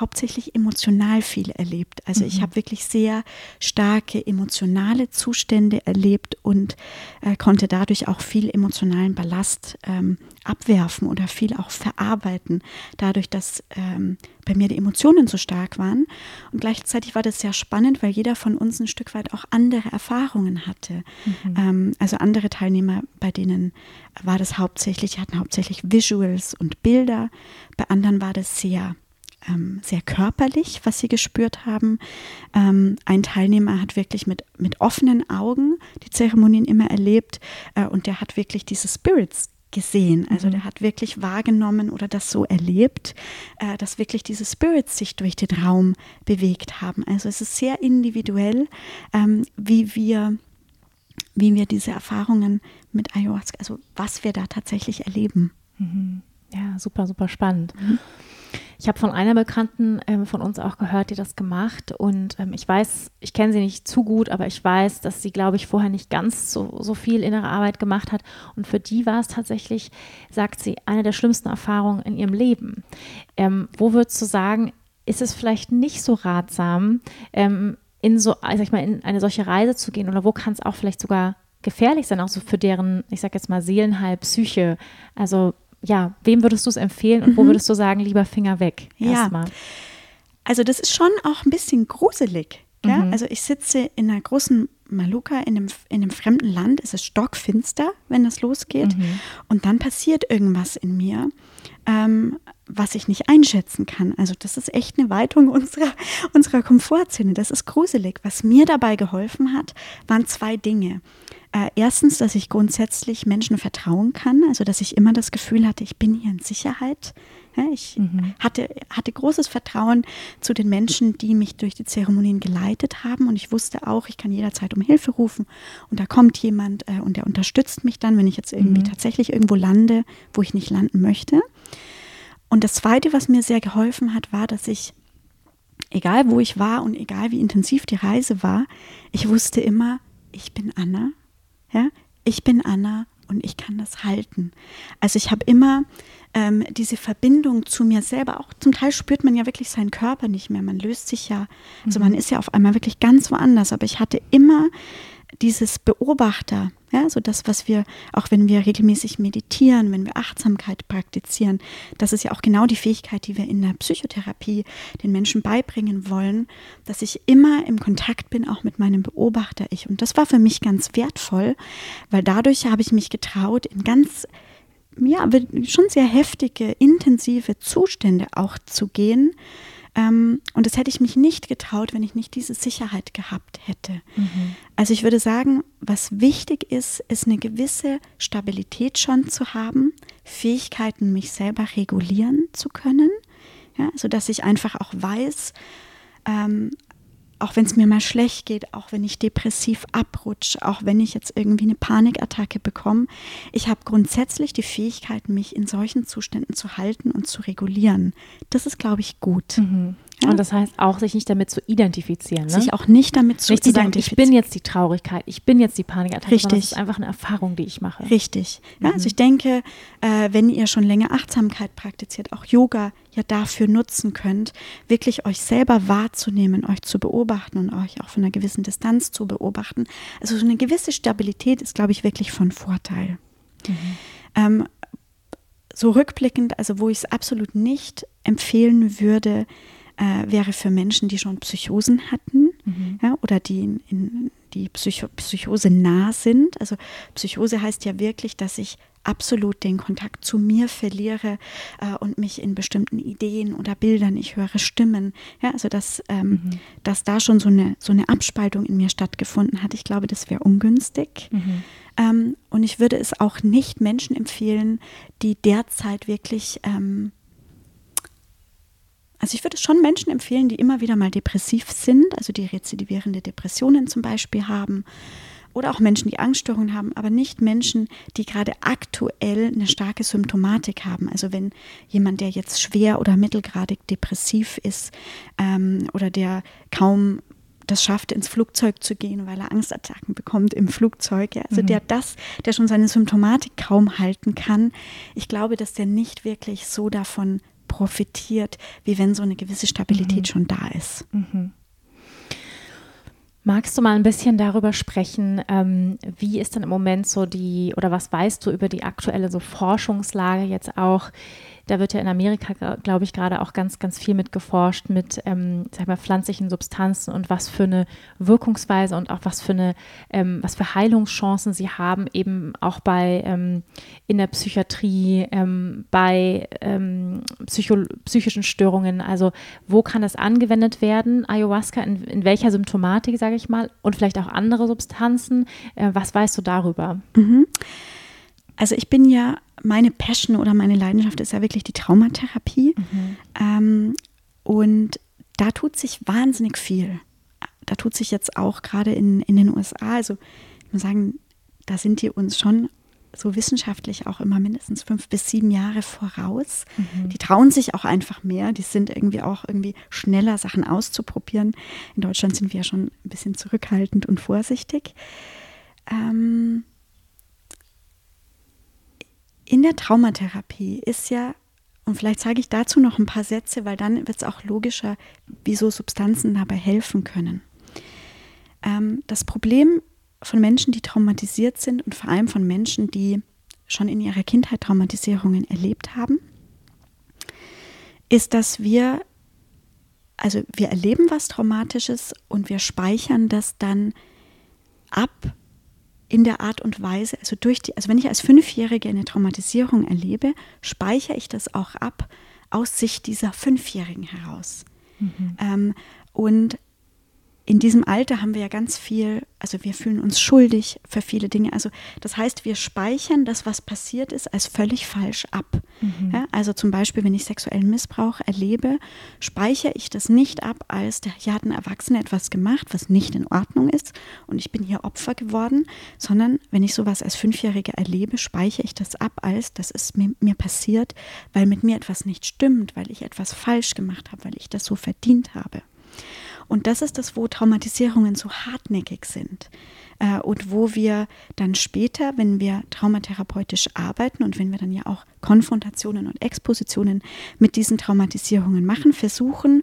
S2: hauptsächlich emotional viel erlebt. Also mhm. ich habe wirklich sehr starke emotionale Zustände erlebt und äh, konnte dadurch auch viel emotionalen Ballast ähm, abwerfen oder viel auch verarbeiten, dadurch, dass ähm, bei mir die Emotionen so stark waren. Und gleichzeitig war das sehr spannend, weil jeder von uns ein Stück weit auch andere Erfahrungen hatte. Mhm. Ähm, also andere Teilnehmer, bei denen war das hauptsächlich, hatten hauptsächlich Visuals und Bilder. Bei anderen war das sehr ähm, sehr körperlich, was sie gespürt haben. Ähm, ein Teilnehmer hat wirklich mit, mit offenen Augen die Zeremonien immer erlebt äh, und der hat wirklich diese Spirits gesehen. Also mhm. der hat wirklich wahrgenommen oder das so erlebt, äh, dass wirklich diese Spirits sich durch den Raum bewegt haben. Also es ist sehr individuell, ähm, wie wir wie wir diese Erfahrungen mit Ayahuasca, also was wir da tatsächlich erleben.
S1: Mhm. Ja, super, super spannend. Mhm. Ich habe von einer Bekannten ähm, von uns auch gehört, die das gemacht und ähm, ich weiß, ich kenne sie nicht zu gut, aber ich weiß, dass sie, glaube ich, vorher nicht ganz so, so viel innere Arbeit gemacht hat und für die war es tatsächlich, sagt sie, eine der schlimmsten Erfahrungen in ihrem Leben. Ähm, wo würdest du sagen, ist es vielleicht nicht so ratsam, ähm, in so, sag ich mal, in eine solche Reise zu gehen oder wo kann es auch vielleicht sogar gefährlich sein, auch so für deren, ich sage jetzt mal, Seelenheil, Psyche. Also ja, wem würdest du es empfehlen und mhm. wo würdest du sagen, lieber Finger weg?
S2: Erstmal. Ja. Also das ist schon auch ein bisschen gruselig. Mhm. Also ich sitze in einer großen Maluka in einem, in einem fremden Land, es ist stockfinster, wenn das losgeht. Mhm. Und dann passiert irgendwas in mir, ähm, was ich nicht einschätzen kann. Also das ist echt eine Weitung unserer, unserer Komfortzone. Das ist gruselig. Was mir dabei geholfen hat, waren zwei Dinge. Äh, erstens, dass ich grundsätzlich Menschen vertrauen kann, also dass ich immer das Gefühl hatte, ich bin hier in Sicherheit. Ja, ich mhm. hatte, hatte großes Vertrauen zu den Menschen, die mich durch die Zeremonien geleitet haben und ich wusste auch, ich kann jederzeit um Hilfe rufen und da kommt jemand äh, und der unterstützt mich dann, wenn ich jetzt irgendwie mhm. tatsächlich irgendwo lande, wo ich nicht landen möchte. Und das Zweite, was mir sehr geholfen hat, war, dass ich egal wo ich war und egal wie intensiv die Reise war, ich wusste immer, ich bin Anna ja, ich bin Anna und ich kann das halten. Also ich habe immer ähm, diese Verbindung zu mir selber. Auch zum Teil spürt man ja wirklich seinen Körper nicht mehr. Man löst sich ja, also man mhm. ist ja auf einmal wirklich ganz woanders. Aber ich hatte immer dieses Beobachter, ja, so das, was wir, auch wenn wir regelmäßig meditieren, wenn wir Achtsamkeit praktizieren, das ist ja auch genau die Fähigkeit, die wir in der Psychotherapie den Menschen beibringen wollen, dass ich immer im Kontakt bin, auch mit meinem Beobachter-Ich. Und das war für mich ganz wertvoll, weil dadurch habe ich mich getraut, in ganz ja, schon sehr heftige, intensive Zustände auch zu gehen, ähm, und das hätte ich mich nicht getraut, wenn ich nicht diese Sicherheit gehabt hätte. Mhm. Also ich würde sagen, was wichtig ist, ist eine gewisse Stabilität schon zu haben, Fähigkeiten, mich selber regulieren zu können, ja, sodass ich einfach auch weiß, ähm, auch wenn es mir mal schlecht geht, auch wenn ich depressiv abrutsche, auch wenn ich jetzt irgendwie eine Panikattacke bekomme, ich habe grundsätzlich die Fähigkeit, mich in solchen Zuständen zu halten und zu regulieren. Das ist, glaube ich, gut. Mhm.
S1: Ja? Und das heißt auch, sich nicht damit zu identifizieren. Ne?
S2: Sich auch nicht damit zu
S1: nicht identifizieren. Zu sagen, ich bin jetzt die Traurigkeit, ich bin jetzt die Panikattacke.
S2: Richtig.
S1: Das ist einfach eine Erfahrung, die ich mache.
S2: Richtig. Ja, mhm. Also ich denke, äh, wenn ihr schon länger Achtsamkeit praktiziert, auch Yoga ja dafür nutzen könnt, wirklich euch selber wahrzunehmen, euch zu beobachten und euch auch von einer gewissen Distanz zu beobachten. Also so eine gewisse Stabilität ist, glaube ich, wirklich von Vorteil. Mhm. Ähm, so rückblickend, also wo ich es absolut nicht empfehlen würde, äh, wäre für Menschen, die schon Psychosen hatten mhm. ja, oder die in, in die Psycho Psychose nah sind. Also Psychose heißt ja wirklich, dass ich absolut den Kontakt zu mir verliere äh, und mich in bestimmten Ideen oder Bildern, ich höre Stimmen, ja, also dass, ähm, mhm. dass da schon so eine, so eine Abspaltung in mir stattgefunden hat. Ich glaube, das wäre ungünstig. Mhm. Ähm, und ich würde es auch nicht Menschen empfehlen, die derzeit wirklich ähm, also ich würde schon Menschen empfehlen, die immer wieder mal depressiv sind, also die rezidivierende Depressionen zum Beispiel haben oder auch Menschen, die Angststörungen haben, aber nicht Menschen, die gerade aktuell eine starke Symptomatik haben. Also wenn jemand, der jetzt schwer oder mittelgradig depressiv ist ähm, oder der kaum das schafft, ins Flugzeug zu gehen, weil er Angstattacken bekommt im Flugzeug. Ja. Also mhm. der das, der schon seine Symptomatik kaum halten kann. Ich glaube, dass der nicht wirklich so davon profitiert, wie wenn so eine gewisse Stabilität mhm. schon da ist. Mhm.
S1: Magst du mal ein bisschen darüber sprechen, ähm, wie ist denn im Moment so die, oder was weißt du über die aktuelle so Forschungslage jetzt auch da wird ja in Amerika, glaube ich, gerade auch ganz, ganz viel mit geforscht mit, ähm, sag mal, pflanzlichen Substanzen und was für eine Wirkungsweise und auch was für eine, ähm, was für Heilungschancen sie haben, eben auch bei ähm, in der Psychiatrie, ähm, bei ähm, psychischen Störungen. Also wo kann das angewendet werden? Ayahuasca, in, in welcher Symptomatik, sage ich mal, und vielleicht auch andere Substanzen. Äh, was weißt du darüber?
S2: Mhm. Also ich bin ja, meine Passion oder meine Leidenschaft ist ja wirklich die Traumatherapie. Mhm. Ähm, und da tut sich wahnsinnig viel. Da tut sich jetzt auch gerade in, in den USA, also ich muss sagen, da sind die uns schon so wissenschaftlich auch immer mindestens fünf bis sieben Jahre voraus. Mhm. Die trauen sich auch einfach mehr. Die sind irgendwie auch irgendwie schneller, Sachen auszuprobieren. In Deutschland sind wir ja schon ein bisschen zurückhaltend und vorsichtig. Ähm, in der Traumatherapie ist ja, und vielleicht sage ich dazu noch ein paar Sätze, weil dann wird es auch logischer, wieso Substanzen dabei helfen können. Ähm, das Problem von Menschen, die traumatisiert sind und vor allem von Menschen, die schon in ihrer Kindheit Traumatisierungen erlebt haben, ist, dass wir, also wir erleben was Traumatisches und wir speichern das dann ab in der Art und Weise, also durch die, also wenn ich als Fünfjährige eine Traumatisierung erlebe, speichere ich das auch ab aus Sicht dieser Fünfjährigen heraus. Mhm. Ähm, und in diesem Alter haben wir ja ganz viel, also wir fühlen uns schuldig für viele Dinge. Also das heißt, wir speichern das, was passiert ist, als völlig falsch ab. Mhm. Ja, also zum Beispiel, wenn ich sexuellen Missbrauch erlebe, speichere ich das nicht ab, als der, hier hat ein Erwachsener etwas gemacht, was nicht in Ordnung ist und ich bin hier Opfer geworden, sondern wenn ich sowas als Fünfjährige erlebe, speichere ich das ab, als das ist mir, mir passiert, weil mit mir etwas nicht stimmt, weil ich etwas falsch gemacht habe, weil ich das so verdient habe. Und das ist das, wo Traumatisierungen so hartnäckig sind. Äh, und wo wir dann später, wenn wir traumatherapeutisch arbeiten und wenn wir dann ja auch Konfrontationen und Expositionen mit diesen Traumatisierungen machen, versuchen,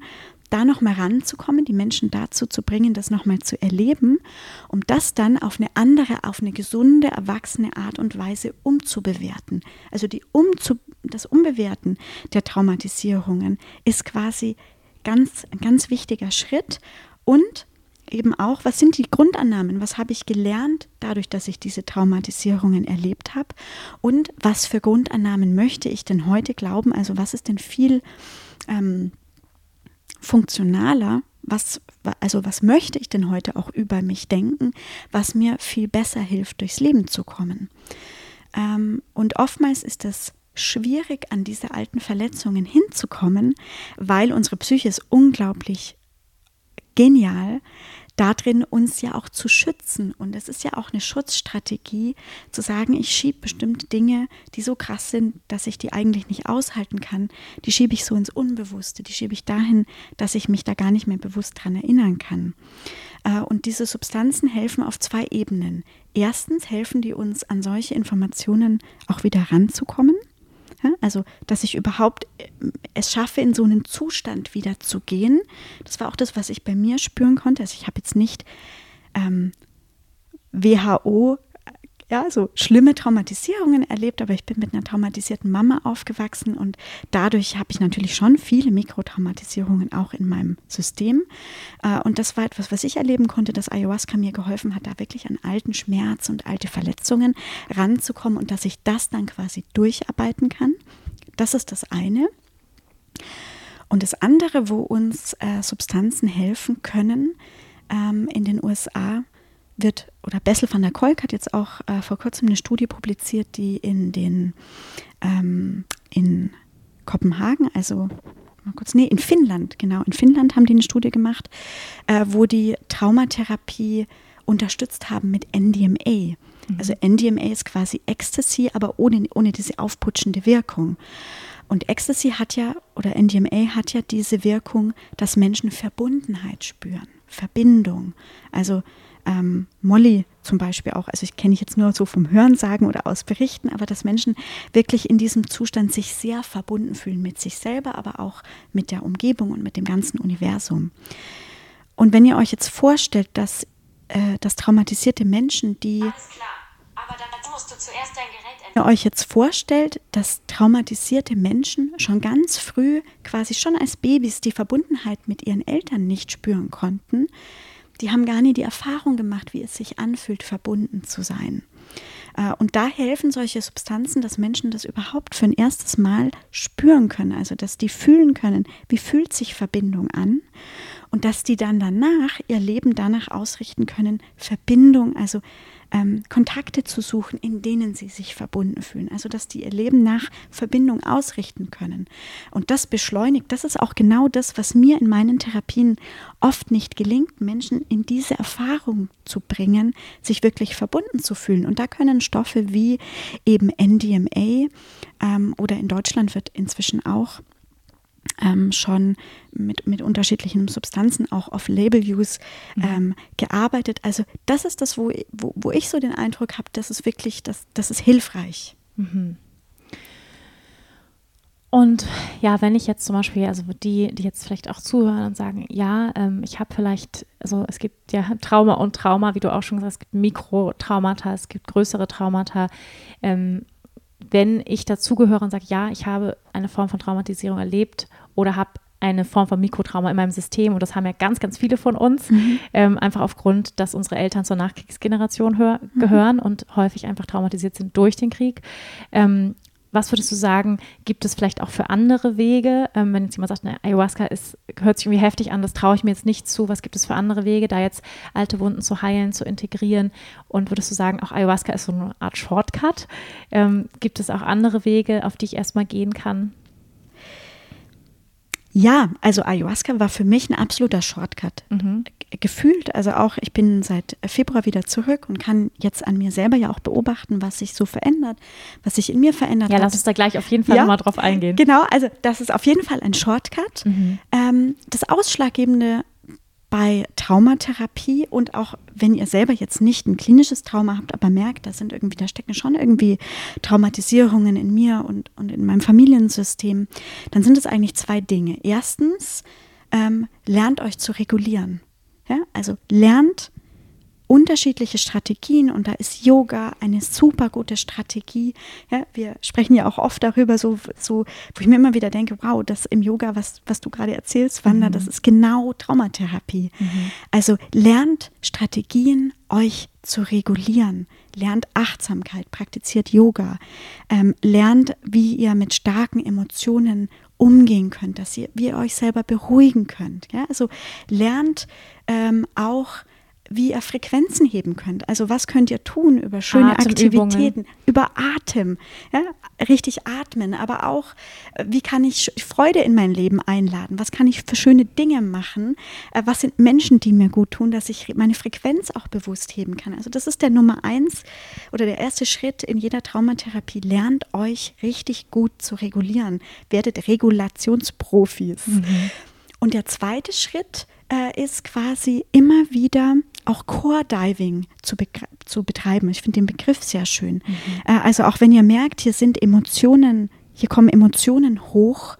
S2: da nochmal ranzukommen, die Menschen dazu zu bringen, das nochmal zu erleben, um das dann auf eine andere, auf eine gesunde, erwachsene Art und Weise umzubewerten. Also die umzu, das Umbewerten der Traumatisierungen ist quasi ganz, ein ganz wichtiger Schritt. Und eben auch, was sind die Grundannahmen? Was habe ich gelernt dadurch, dass ich diese Traumatisierungen erlebt habe? Und was für Grundannahmen möchte ich denn heute glauben? Also was ist denn viel ähm, funktionaler? Was, also was möchte ich denn heute auch über mich denken, was mir viel besser hilft, durchs Leben zu kommen? Ähm, und oftmals ist das schwierig, an diese alten Verletzungen hinzukommen, weil unsere Psyche ist unglaublich genial, darin uns ja auch zu schützen. Und es ist ja auch eine Schutzstrategie, zu sagen, ich schiebe bestimmte Dinge, die so krass sind, dass ich die eigentlich nicht aushalten kann, die schiebe ich so ins Unbewusste, die schiebe ich dahin, dass ich mich da gar nicht mehr bewusst dran erinnern kann. Äh, und diese Substanzen helfen auf zwei Ebenen. Erstens helfen die uns, an solche Informationen auch wieder ranzukommen. Also, dass ich überhaupt äh, es schaffe, in so einen Zustand wieder zu gehen. Das war auch das, was ich bei mir spüren konnte. Also, ich habe jetzt nicht ähm, WHO ja, so schlimme Traumatisierungen erlebt, aber ich bin mit einer traumatisierten Mama aufgewachsen und dadurch habe ich natürlich schon viele Mikrotraumatisierungen auch in meinem System. Äh, und das war etwas, was ich erleben konnte, dass Ayahuasca mir geholfen hat, da wirklich an alten Schmerz und alte Verletzungen ranzukommen und dass ich das dann quasi durcharbeiten kann. Das ist das eine. Und das andere, wo uns äh, Substanzen helfen können, ähm, in den USA, wird, oder Bessel van der Kolk hat jetzt auch äh, vor kurzem eine Studie publiziert, die in den, ähm, in Kopenhagen, also mal kurz, nee, in Finnland, genau, in Finnland haben die eine Studie gemacht, äh, wo die Traumatherapie unterstützt haben mit NDMA. Mhm. Also NDMA ist quasi Ecstasy, aber ohne, ohne diese aufputschende Wirkung. Und Ecstasy hat ja, oder NDMA hat ja diese Wirkung, dass Menschen Verbundenheit spüren, Verbindung. Also ähm, Molly zum Beispiel auch, also ich kenne ich jetzt nur so vom Hörensagen oder aus Berichten, aber dass Menschen wirklich in diesem Zustand sich sehr verbunden fühlen mit sich selber, aber auch mit der Umgebung und mit dem ganzen Universum. Und wenn ihr euch jetzt vorstellt, dass, äh, dass traumatisierte Menschen, die Alles klar. Aber dann musst du zuerst dein Gerät Wenn ihr euch jetzt vorstellt, dass traumatisierte Menschen schon ganz früh, quasi schon als Babys, die Verbundenheit mit ihren Eltern nicht spüren konnten, die haben gar nie die Erfahrung gemacht, wie es sich anfühlt, verbunden zu sein. Äh, und da helfen solche Substanzen, dass Menschen das überhaupt für ein erstes Mal spüren können, also dass die fühlen können, wie fühlt sich Verbindung an und dass die dann danach ihr Leben danach ausrichten können, Verbindung, also ähm, Kontakte zu suchen, in denen sie sich verbunden fühlen. Also dass die ihr Leben nach Verbindung ausrichten können. Und das beschleunigt, das ist auch genau das, was mir in meinen Therapien oft nicht gelingt, Menschen in diese Erfahrung zu bringen, sich wirklich verbunden zu fühlen. Und da können Stoffe wie eben NDMA ähm, oder in Deutschland wird inzwischen auch ähm, schon mit, mit unterschiedlichen Substanzen auch auf Label-Use mhm. ähm, gearbeitet. Also das ist das, wo, wo, wo ich so den Eindruck habe, das ist wirklich, das, das ist hilfreich. Mhm.
S1: Und ja, wenn ich jetzt zum Beispiel, also die, die jetzt vielleicht auch zuhören und sagen, ja, ähm, ich habe vielleicht, also es gibt ja Trauma und Trauma, wie du auch schon gesagt hast, es gibt Mikrotraumata, es gibt größere Traumata. Ähm, wenn ich dazugehöre und sage, ja, ich habe eine Form von Traumatisierung erlebt oder habe eine Form von Mikrotrauma in meinem System und das haben ja ganz, ganz viele von uns, mhm. ähm, einfach aufgrund, dass unsere Eltern zur Nachkriegsgeneration hör, mhm. gehören und häufig einfach traumatisiert sind durch den Krieg. Ähm, was würdest du sagen, gibt es vielleicht auch für andere Wege? Ähm, wenn jetzt jemand sagt, ne, Ayahuasca ist, hört sich irgendwie heftig an, das traue ich mir jetzt nicht zu. Was gibt es für andere Wege, da jetzt alte Wunden zu heilen, zu integrieren? Und würdest du sagen, auch Ayahuasca ist so eine Art Shortcut? Ähm, gibt es auch andere Wege, auf die ich erstmal gehen kann?
S2: Ja, also Ayahuasca war für mich ein absoluter Shortcut. Mhm. Gefühlt, also auch ich bin seit Februar wieder zurück und kann jetzt an mir selber ja auch beobachten, was sich so verändert, was sich in mir verändert
S1: ja, hat. Ja, lass uns da gleich auf jeden Fall ja, nochmal drauf eingehen.
S2: Genau, also das ist auf jeden Fall ein Shortcut. Mhm. Ähm, das Ausschlaggebende bei Traumatherapie und auch wenn ihr selber jetzt nicht ein klinisches Trauma habt, aber merkt, da sind irgendwie, da stecken schon irgendwie Traumatisierungen in mir und, und in meinem Familiensystem, dann sind es eigentlich zwei Dinge. Erstens, ähm, lernt euch zu regulieren. Ja? Also lernt unterschiedliche Strategien und da ist Yoga eine super gute Strategie. Ja, wir sprechen ja auch oft darüber, so, so, wo ich mir immer wieder denke, wow, das im Yoga, was, was du gerade erzählst, Wanda, mhm. das ist genau Traumatherapie. Mhm. Also lernt Strategien, euch zu regulieren, lernt Achtsamkeit, praktiziert Yoga, ähm, lernt, wie ihr mit starken Emotionen umgehen könnt, dass ihr, wie ihr euch selber beruhigen könnt. Ja? Also lernt ähm, auch wie ihr Frequenzen heben könnt. Also was könnt ihr tun über schöne Aktivitäten? über Atem, ja, richtig atmen, aber auch, äh, wie kann ich Freude in mein Leben einladen? Was kann ich für schöne Dinge machen? Äh, was sind Menschen, die mir gut tun, dass ich meine Frequenz auch bewusst heben kann? Also das ist der Nummer eins oder der erste Schritt in jeder Traumatherapie. Lernt euch richtig gut zu regulieren. Werdet Regulationsprofis. Mhm. Und der zweite Schritt äh, ist quasi immer wieder auch Core-Diving zu, zu, betreiben. Ich finde den Begriff sehr schön. Mhm. Äh, also auch wenn ihr merkt, hier sind Emotionen, hier kommen Emotionen hoch,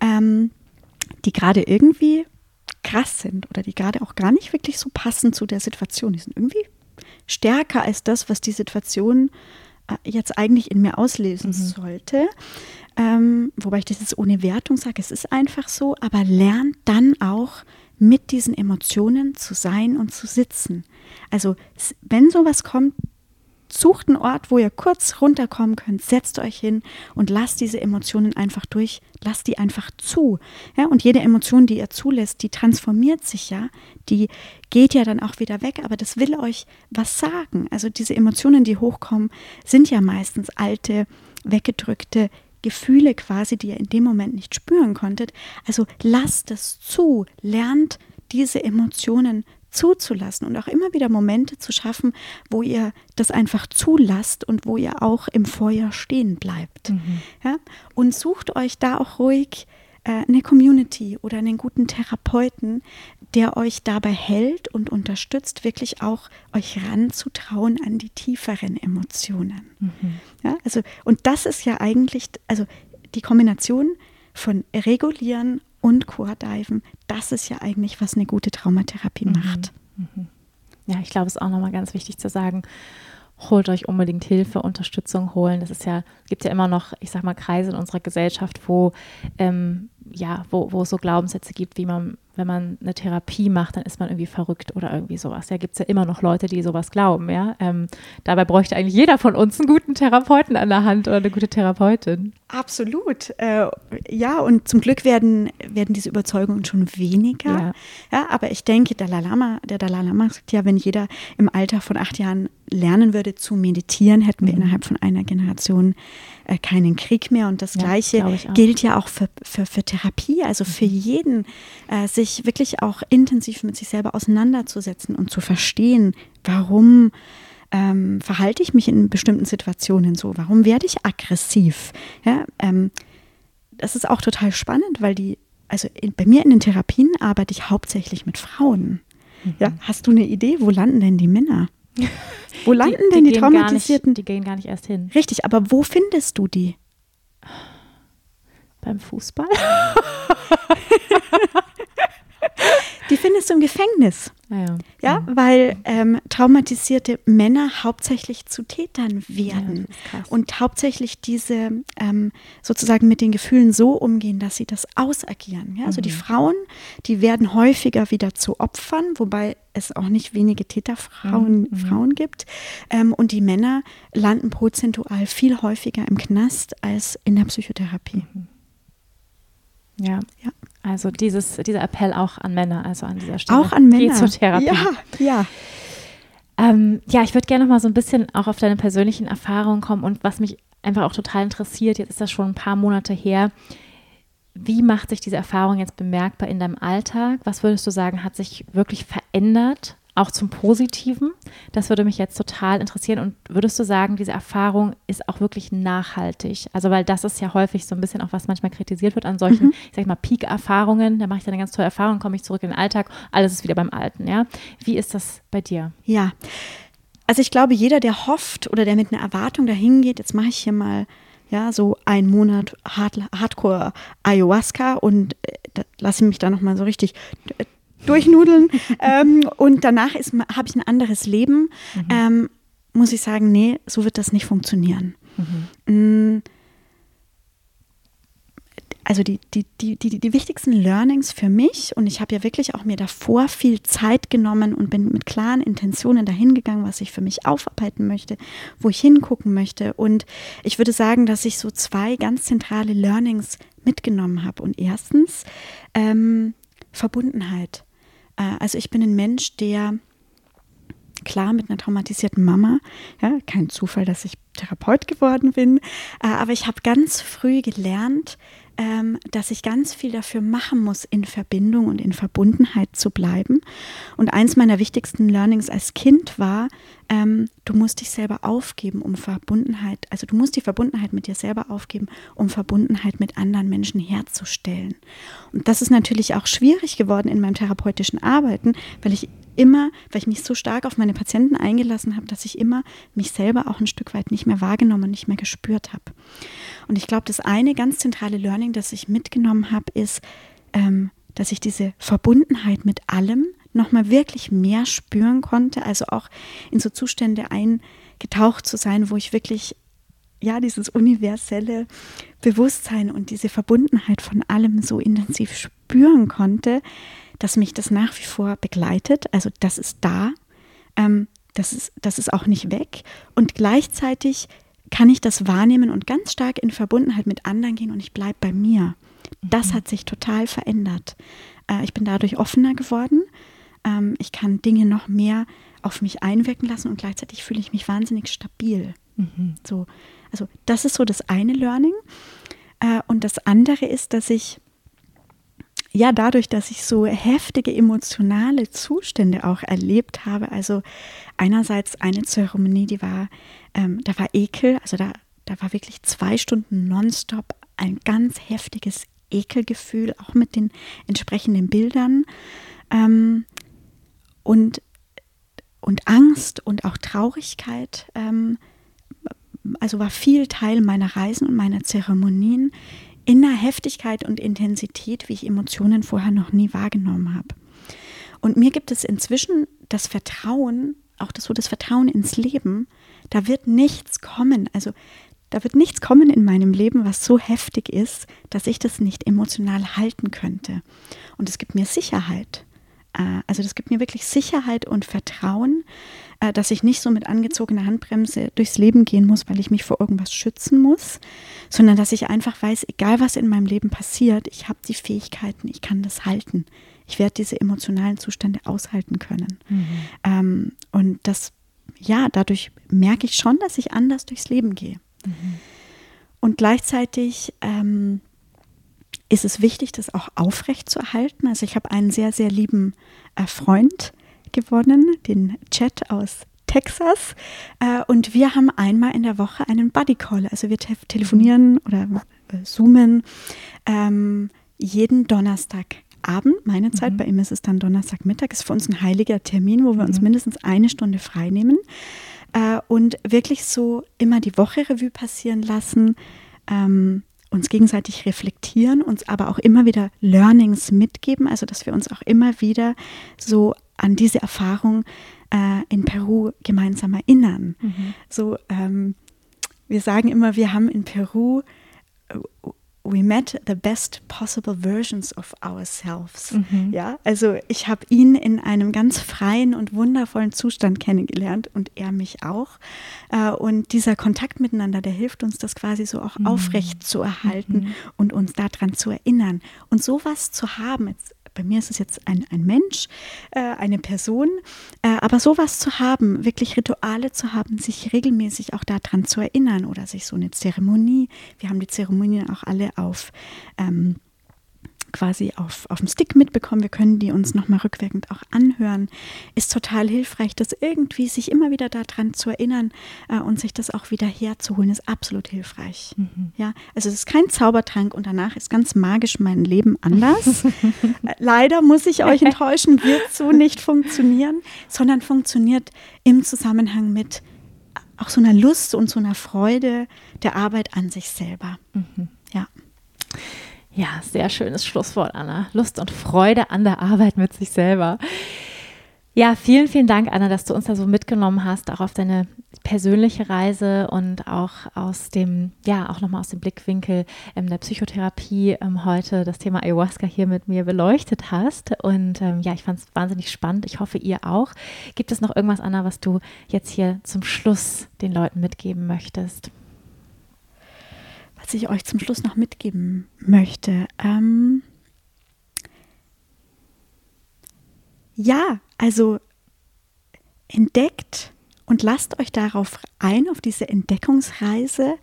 S2: ähm, die gerade irgendwie krass sind oder die gerade auch gar nicht wirklich so passen zu der Situation. Die sind irgendwie stärker als das, was die Situation äh, jetzt eigentlich in mir auslösen mhm. sollte. Ähm, wobei ich das jetzt ohne Wertung sage, es ist einfach so, aber lernt dann auch mit diesen Emotionen zu sein und zu sitzen. Also wenn sowas kommt, sucht einen Ort, wo ihr kurz runterkommen könnt, setzt euch hin und lasst diese Emotionen einfach durch, lasst die einfach zu. Ja, und jede Emotion, die ihr zulässt, die transformiert sich ja, die geht ja dann auch wieder weg, aber das will euch was sagen. Also diese Emotionen, die hochkommen, sind ja meistens alte, weggedrückte Gefühle quasi, die ihr in dem Moment nicht spüren konntet. Also lasst es zu, lernt diese Emotionen zuzulassen und auch immer wieder Momente zu schaffen, wo ihr das einfach zulasst und wo ihr auch im Feuer stehen bleibt. Mhm. Ja? Und sucht euch da auch ruhig eine Community oder einen guten Therapeuten, der euch dabei hält und unterstützt, wirklich auch euch ranzutrauen an die tieferen Emotionen. Mhm. Ja, also, und das ist ja eigentlich, also die Kombination von Regulieren und Core-Diven, das ist ja eigentlich, was eine gute Traumatherapie mhm. macht. Mhm.
S1: Ja, ich glaube, es ist auch nochmal ganz wichtig zu sagen, holt euch unbedingt Hilfe, Unterstützung holen. Das ist ja, gibt ja immer noch, ich sag mal, Kreise in unserer Gesellschaft, wo ähm, ja, wo, wo es so Glaubenssätze gibt, wie man wenn man eine Therapie macht, dann ist man irgendwie verrückt oder irgendwie sowas. Ja, gibt es ja immer noch Leute, die sowas glauben, ja. Ähm, dabei bräuchte eigentlich jeder von uns einen guten Therapeuten an der Hand oder eine gute Therapeutin.
S2: Absolut. Äh, ja, und zum Glück werden, werden diese Überzeugungen schon weniger. Ja. ja. aber ich denke, Dalai Lama, der Dalai Lama sagt ja, wenn jeder im Alter von acht Jahren lernen würde zu meditieren, hätten wir mhm. innerhalb von einer Generation äh, keinen Krieg mehr. Und das ja, Gleiche gilt ja auch für, für, für Therapie, also für mhm. jeden, äh, sich wirklich auch intensiv mit sich selber auseinanderzusetzen und zu verstehen, warum ähm, verhalte ich mich in bestimmten Situationen so, warum werde ich aggressiv. Ja, ähm, das ist auch total spannend, weil die, also in, bei mir in den Therapien arbeite ich hauptsächlich mit Frauen. Mhm. Ja, hast du eine Idee, wo landen denn die Männer? Wo landen die, denn die, die Traumatisierten?
S1: Nicht, die gehen gar nicht erst hin.
S2: Richtig, aber wo findest du die?
S1: Beim Fußball?
S2: Die findest du im Gefängnis.
S1: Ah ja,
S2: ja. ja weil ähm, traumatisierte Männer hauptsächlich zu Tätern werden ja, und hauptsächlich diese ähm, sozusagen mit den Gefühlen so umgehen, dass sie das ausagieren. Ja? Also mhm. die Frauen, die werden häufiger wieder zu Opfern, wobei es auch nicht wenige Täterfrauen mhm. Frauen gibt. Ähm, und die Männer landen prozentual viel häufiger im Knast als in der Psychotherapie. Mhm.
S1: Ja. ja. Also dieses, dieser Appell auch an Männer, also an dieser Stelle.
S2: Auch an Männer. Geh
S1: zur Therapie.
S2: Ja, ja.
S1: Ähm, ja, ich würde gerne noch mal so ein bisschen auch auf deine persönlichen Erfahrungen kommen und was mich einfach auch total interessiert, jetzt ist das schon ein paar Monate her. Wie macht sich diese Erfahrung jetzt bemerkbar in deinem Alltag? Was würdest du sagen, hat sich wirklich verändert auch zum Positiven. Das würde mich jetzt total interessieren. Und würdest du sagen, diese Erfahrung ist auch wirklich nachhaltig? Also, weil das ist ja häufig so ein bisschen auch, was manchmal kritisiert wird an solchen, mhm. ich sag mal, Peak-Erfahrungen. Da mache ich dann eine ganz tolle Erfahrung, komme ich zurück in den Alltag, alles ist wieder beim Alten. Ja? Wie ist das bei dir?
S2: Ja. Also ich glaube, jeder, der hofft oder der mit einer Erwartung dahin geht, jetzt mache ich hier mal ja, so ein Monat Hard Hardcore Ayahuasca und äh, lasse mich da nochmal so richtig durchnudeln. ähm, und danach habe ich ein anderes Leben. Mhm. Ähm, muss ich sagen, nee, so wird das nicht funktionieren. Mhm. Mm. Also die, die, die, die, die wichtigsten Learnings für mich, und ich habe ja wirklich auch mir davor viel Zeit genommen und bin mit klaren Intentionen dahin gegangen, was ich für mich aufarbeiten möchte, wo ich hingucken möchte. Und ich würde sagen, dass ich so zwei ganz zentrale Learnings mitgenommen habe. Und erstens ähm, Verbundenheit. Äh, also ich bin ein Mensch, der Klar, mit einer traumatisierten Mama. Ja, kein Zufall, dass ich Therapeut geworden bin. Äh, aber ich habe ganz früh gelernt, ähm, dass ich ganz viel dafür machen muss, in Verbindung und in Verbundenheit zu bleiben. Und eins meiner wichtigsten Learnings als Kind war, ähm, du musst dich selber aufgeben, um Verbundenheit, also du musst die Verbundenheit mit dir selber aufgeben, um Verbundenheit mit anderen Menschen herzustellen. Und das ist natürlich auch schwierig geworden in meinem therapeutischen Arbeiten, weil ich immer, weil ich mich so stark auf meine Patienten eingelassen habe, dass ich immer mich selber auch ein Stück weit nicht mehr wahrgenommen und nicht mehr gespürt habe. Und ich glaube, das eine ganz zentrale Learning, das ich mitgenommen habe, ist, ähm, dass ich diese Verbundenheit mit allem nochmal wirklich mehr spüren konnte, also auch in so Zustände eingetaucht zu sein, wo ich wirklich ja, dieses universelle Bewusstsein und diese Verbundenheit von allem so intensiv spüren konnte, dass mich das nach wie vor begleitet. Also das ist da, ähm, das, ist, das ist auch nicht weg. Und gleichzeitig kann ich das wahrnehmen und ganz stark in Verbundenheit mit anderen gehen und ich bleibe bei mir. Das mhm. hat sich total verändert. Äh, ich bin dadurch offener geworden. Ähm, ich kann Dinge noch mehr auf mich einwirken lassen und gleichzeitig fühle ich mich wahnsinnig stabil. Mhm. So, also das ist so das eine Learning. Äh, und das andere ist, dass ich ja, dadurch, dass ich so heftige emotionale Zustände auch erlebt habe, also einerseits eine Zeremonie, die war, ähm, da war Ekel, also da, da war wirklich zwei Stunden nonstop ein ganz heftiges Ekelgefühl, auch mit den entsprechenden Bildern. Ähm, und, und Angst und auch Traurigkeit. Ähm, also war viel Teil meiner Reisen und meiner Zeremonien in einer Heftigkeit und Intensität, wie ich Emotionen vorher noch nie wahrgenommen habe. Und mir gibt es inzwischen das Vertrauen, auch das so das Vertrauen ins Leben, da wird nichts kommen. Also da wird nichts kommen in meinem Leben, was so heftig ist, dass ich das nicht emotional halten könnte. Und es gibt mir Sicherheit. Äh, also das gibt mir wirklich Sicherheit und Vertrauen, äh, dass ich nicht so mit angezogener Handbremse durchs Leben gehen muss, weil ich mich vor irgendwas schützen muss, sondern dass ich einfach weiß, egal was in meinem Leben passiert, ich habe die Fähigkeiten, ich kann das halten. Ich werde diese emotionalen Zustände aushalten können. Mhm. Ähm, und das, ja, dadurch merke ich schon, dass ich anders durchs Leben gehe. Mhm. Und gleichzeitig ähm, ist es wichtig, das auch aufrecht zu erhalten. Also ich habe einen sehr, sehr lieben äh, Freund gewonnen, den Chat aus Texas. Äh, und wir haben einmal in der Woche einen Buddy Call. Also wir te telefonieren oder äh, zoomen ähm, jeden Donnerstagabend, meine Zeit, mhm. bei ihm ist es dann Donnerstagmittag, ist für uns ein heiliger Termin, wo wir uns mhm. mindestens eine Stunde frei nehmen äh, und wirklich so immer die Woche Revue passieren lassen. Ähm, uns gegenseitig reflektieren, uns aber auch immer wieder Learnings mitgeben, also dass wir uns auch immer wieder so an diese Erfahrung äh, in Peru gemeinsam erinnern. Mhm. So, ähm, wir sagen immer, wir haben in Peru äh, we met the best possible versions of ourselves. Mhm. Ja, also ich habe ihn in einem ganz freien und wundervollen Zustand kennengelernt und er mich auch. Äh, und dieser Kontakt miteinander, der hilft uns, das quasi so auch mhm. aufrecht zu erhalten mhm. und uns daran zu erinnern. Und sowas zu haben, jetzt bei mir ist es jetzt ein, ein Mensch, äh, eine Person, äh, aber sowas zu haben, wirklich Rituale zu haben, sich regelmäßig auch daran zu erinnern oder sich so eine Zeremonie, wir haben die Zeremonien auch alle auf ähm, quasi auf, auf dem Stick mitbekommen. Wir können die uns nochmal rückwirkend auch anhören. Ist total hilfreich, das irgendwie sich immer wieder daran zu erinnern äh, und sich das auch wieder herzuholen, ist absolut hilfreich. Mhm. Ja, also es ist kein Zaubertrank und danach ist ganz magisch mein Leben anders. äh, leider muss ich euch enttäuschen, wird so nicht funktionieren, sondern funktioniert im Zusammenhang mit auch so einer Lust und so einer Freude der Arbeit an sich selber. Mhm. Ja.
S1: Ja, sehr schönes Schlusswort, Anna. Lust und Freude an der Arbeit mit sich selber. Ja, vielen, vielen Dank, Anna, dass du uns da so mitgenommen hast, auch auf deine persönliche Reise und auch aus dem, ja, auch nochmal aus dem Blickwinkel ähm, der Psychotherapie ähm, heute das Thema Ayahuasca hier mit mir beleuchtet hast. Und ähm, ja, ich fand es wahnsinnig spannend. Ich hoffe, ihr auch. Gibt es noch irgendwas, Anna, was du jetzt hier zum Schluss den Leuten mitgeben möchtest?
S2: Was ich euch zum Schluss noch mitgeben möchte. Ähm ja, also entdeckt und lasst euch darauf ein, auf diese Entdeckungsreise,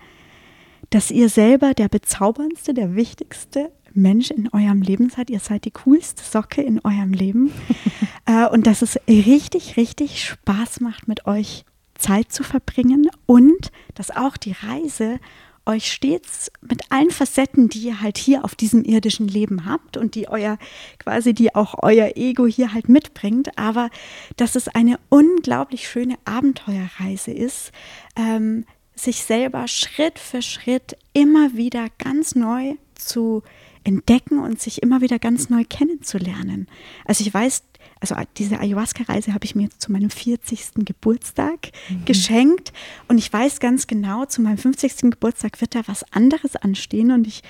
S2: dass ihr selber der bezauberndste, der wichtigste Mensch in eurem Leben seid. Ihr seid die coolste Socke in eurem Leben. äh, und dass es richtig, richtig Spaß macht, mit euch Zeit zu verbringen und dass auch die Reise euch stets mit allen Facetten, die ihr halt hier auf diesem irdischen Leben habt und die euer quasi, die auch euer Ego hier halt mitbringt, aber dass es eine unglaublich schöne Abenteuerreise ist, ähm, sich selber Schritt für Schritt immer wieder ganz neu zu entdecken und sich immer wieder ganz neu kennenzulernen. Also ich weiß, also diese Ayahuasca-Reise habe ich mir zu meinem 40. Geburtstag mhm. geschenkt und ich weiß ganz genau, zu meinem 50. Geburtstag wird da was anderes anstehen und ich,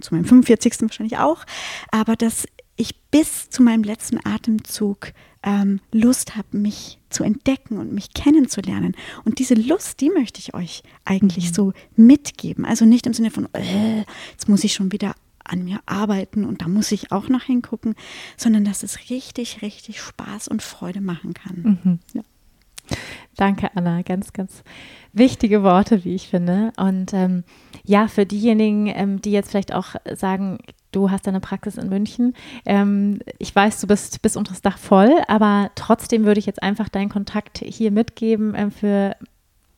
S2: zu meinem 45. wahrscheinlich auch, aber dass ich bis zu meinem letzten Atemzug ähm, Lust habe, mich zu entdecken und mich kennenzulernen. Und diese Lust, die möchte ich euch eigentlich mhm. so mitgeben. Also nicht im Sinne von, äh, jetzt muss ich schon wieder an mir arbeiten und da muss ich auch noch hingucken, sondern dass es richtig, richtig Spaß und Freude machen kann. Mhm. Ja.
S1: Danke, Anna. Ganz, ganz wichtige Worte, wie ich finde. Und ähm, ja, für diejenigen, ähm, die jetzt vielleicht auch sagen, du hast deine Praxis in München. Ähm, ich weiß, du bist bis unters Dach voll, aber trotzdem würde ich jetzt einfach deinen Kontakt hier mitgeben ähm, für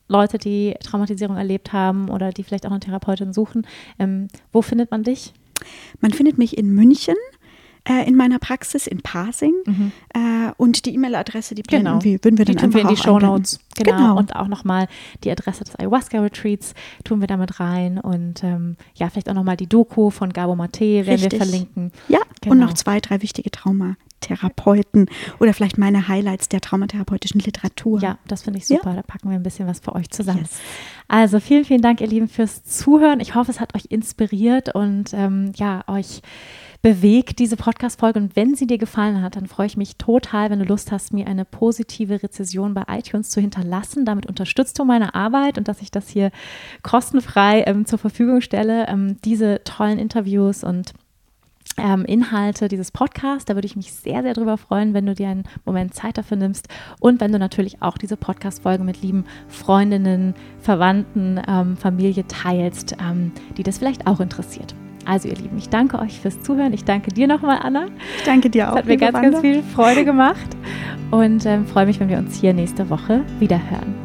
S1: Leute, die Traumatisierung erlebt haben oder die vielleicht auch eine Therapeutin suchen. Ähm, wo findet man dich?
S2: Man findet mich in München äh, in meiner Praxis in Pasing mhm. äh, und die E-Mail-Adresse, die blenden
S1: genau.
S2: wir,
S1: würden wir dann die tun wir in die Show Notes. Genau. genau. Und auch nochmal die Adresse des Ayahuasca-Retreats tun wir damit rein und ähm, ja, vielleicht auch nochmal die Doku von Gabo Mate werden Richtig. wir verlinken.
S2: Ja, genau. und noch zwei, drei wichtige Traumatherapeuten oder vielleicht meine Highlights der traumatherapeutischen Literatur.
S1: Ja, das finde ich super. Ja. Da packen wir ein bisschen was für euch zusammen. Yes. Also vielen, vielen Dank, ihr Lieben, fürs Zuhören. Ich hoffe, es hat euch inspiriert und ähm, ja, euch bewegt, diese Podcast-Folge. Und wenn sie dir gefallen hat, dann freue ich mich total, wenn du Lust hast, mir eine positive Rezession bei iTunes zu hinterlassen. Damit unterstützt du meine Arbeit und dass ich das hier kostenfrei ähm, zur Verfügung stelle. Ähm, diese tollen Interviews und ähm, Inhalte dieses Podcasts. Da würde ich mich sehr, sehr drüber freuen, wenn du dir einen Moment Zeit dafür nimmst und wenn du natürlich auch diese Podcast-Folge mit lieben Freundinnen, Verwandten, ähm, Familie teilst, ähm, die das vielleicht auch interessiert. Also ihr Lieben, ich danke euch fürs Zuhören. Ich danke dir nochmal, Anna.
S2: Ich danke dir auch.
S1: Es hat mir ganz, Wanda. ganz viel Freude gemacht und ähm, freue mich, wenn wir uns hier nächste Woche wieder hören.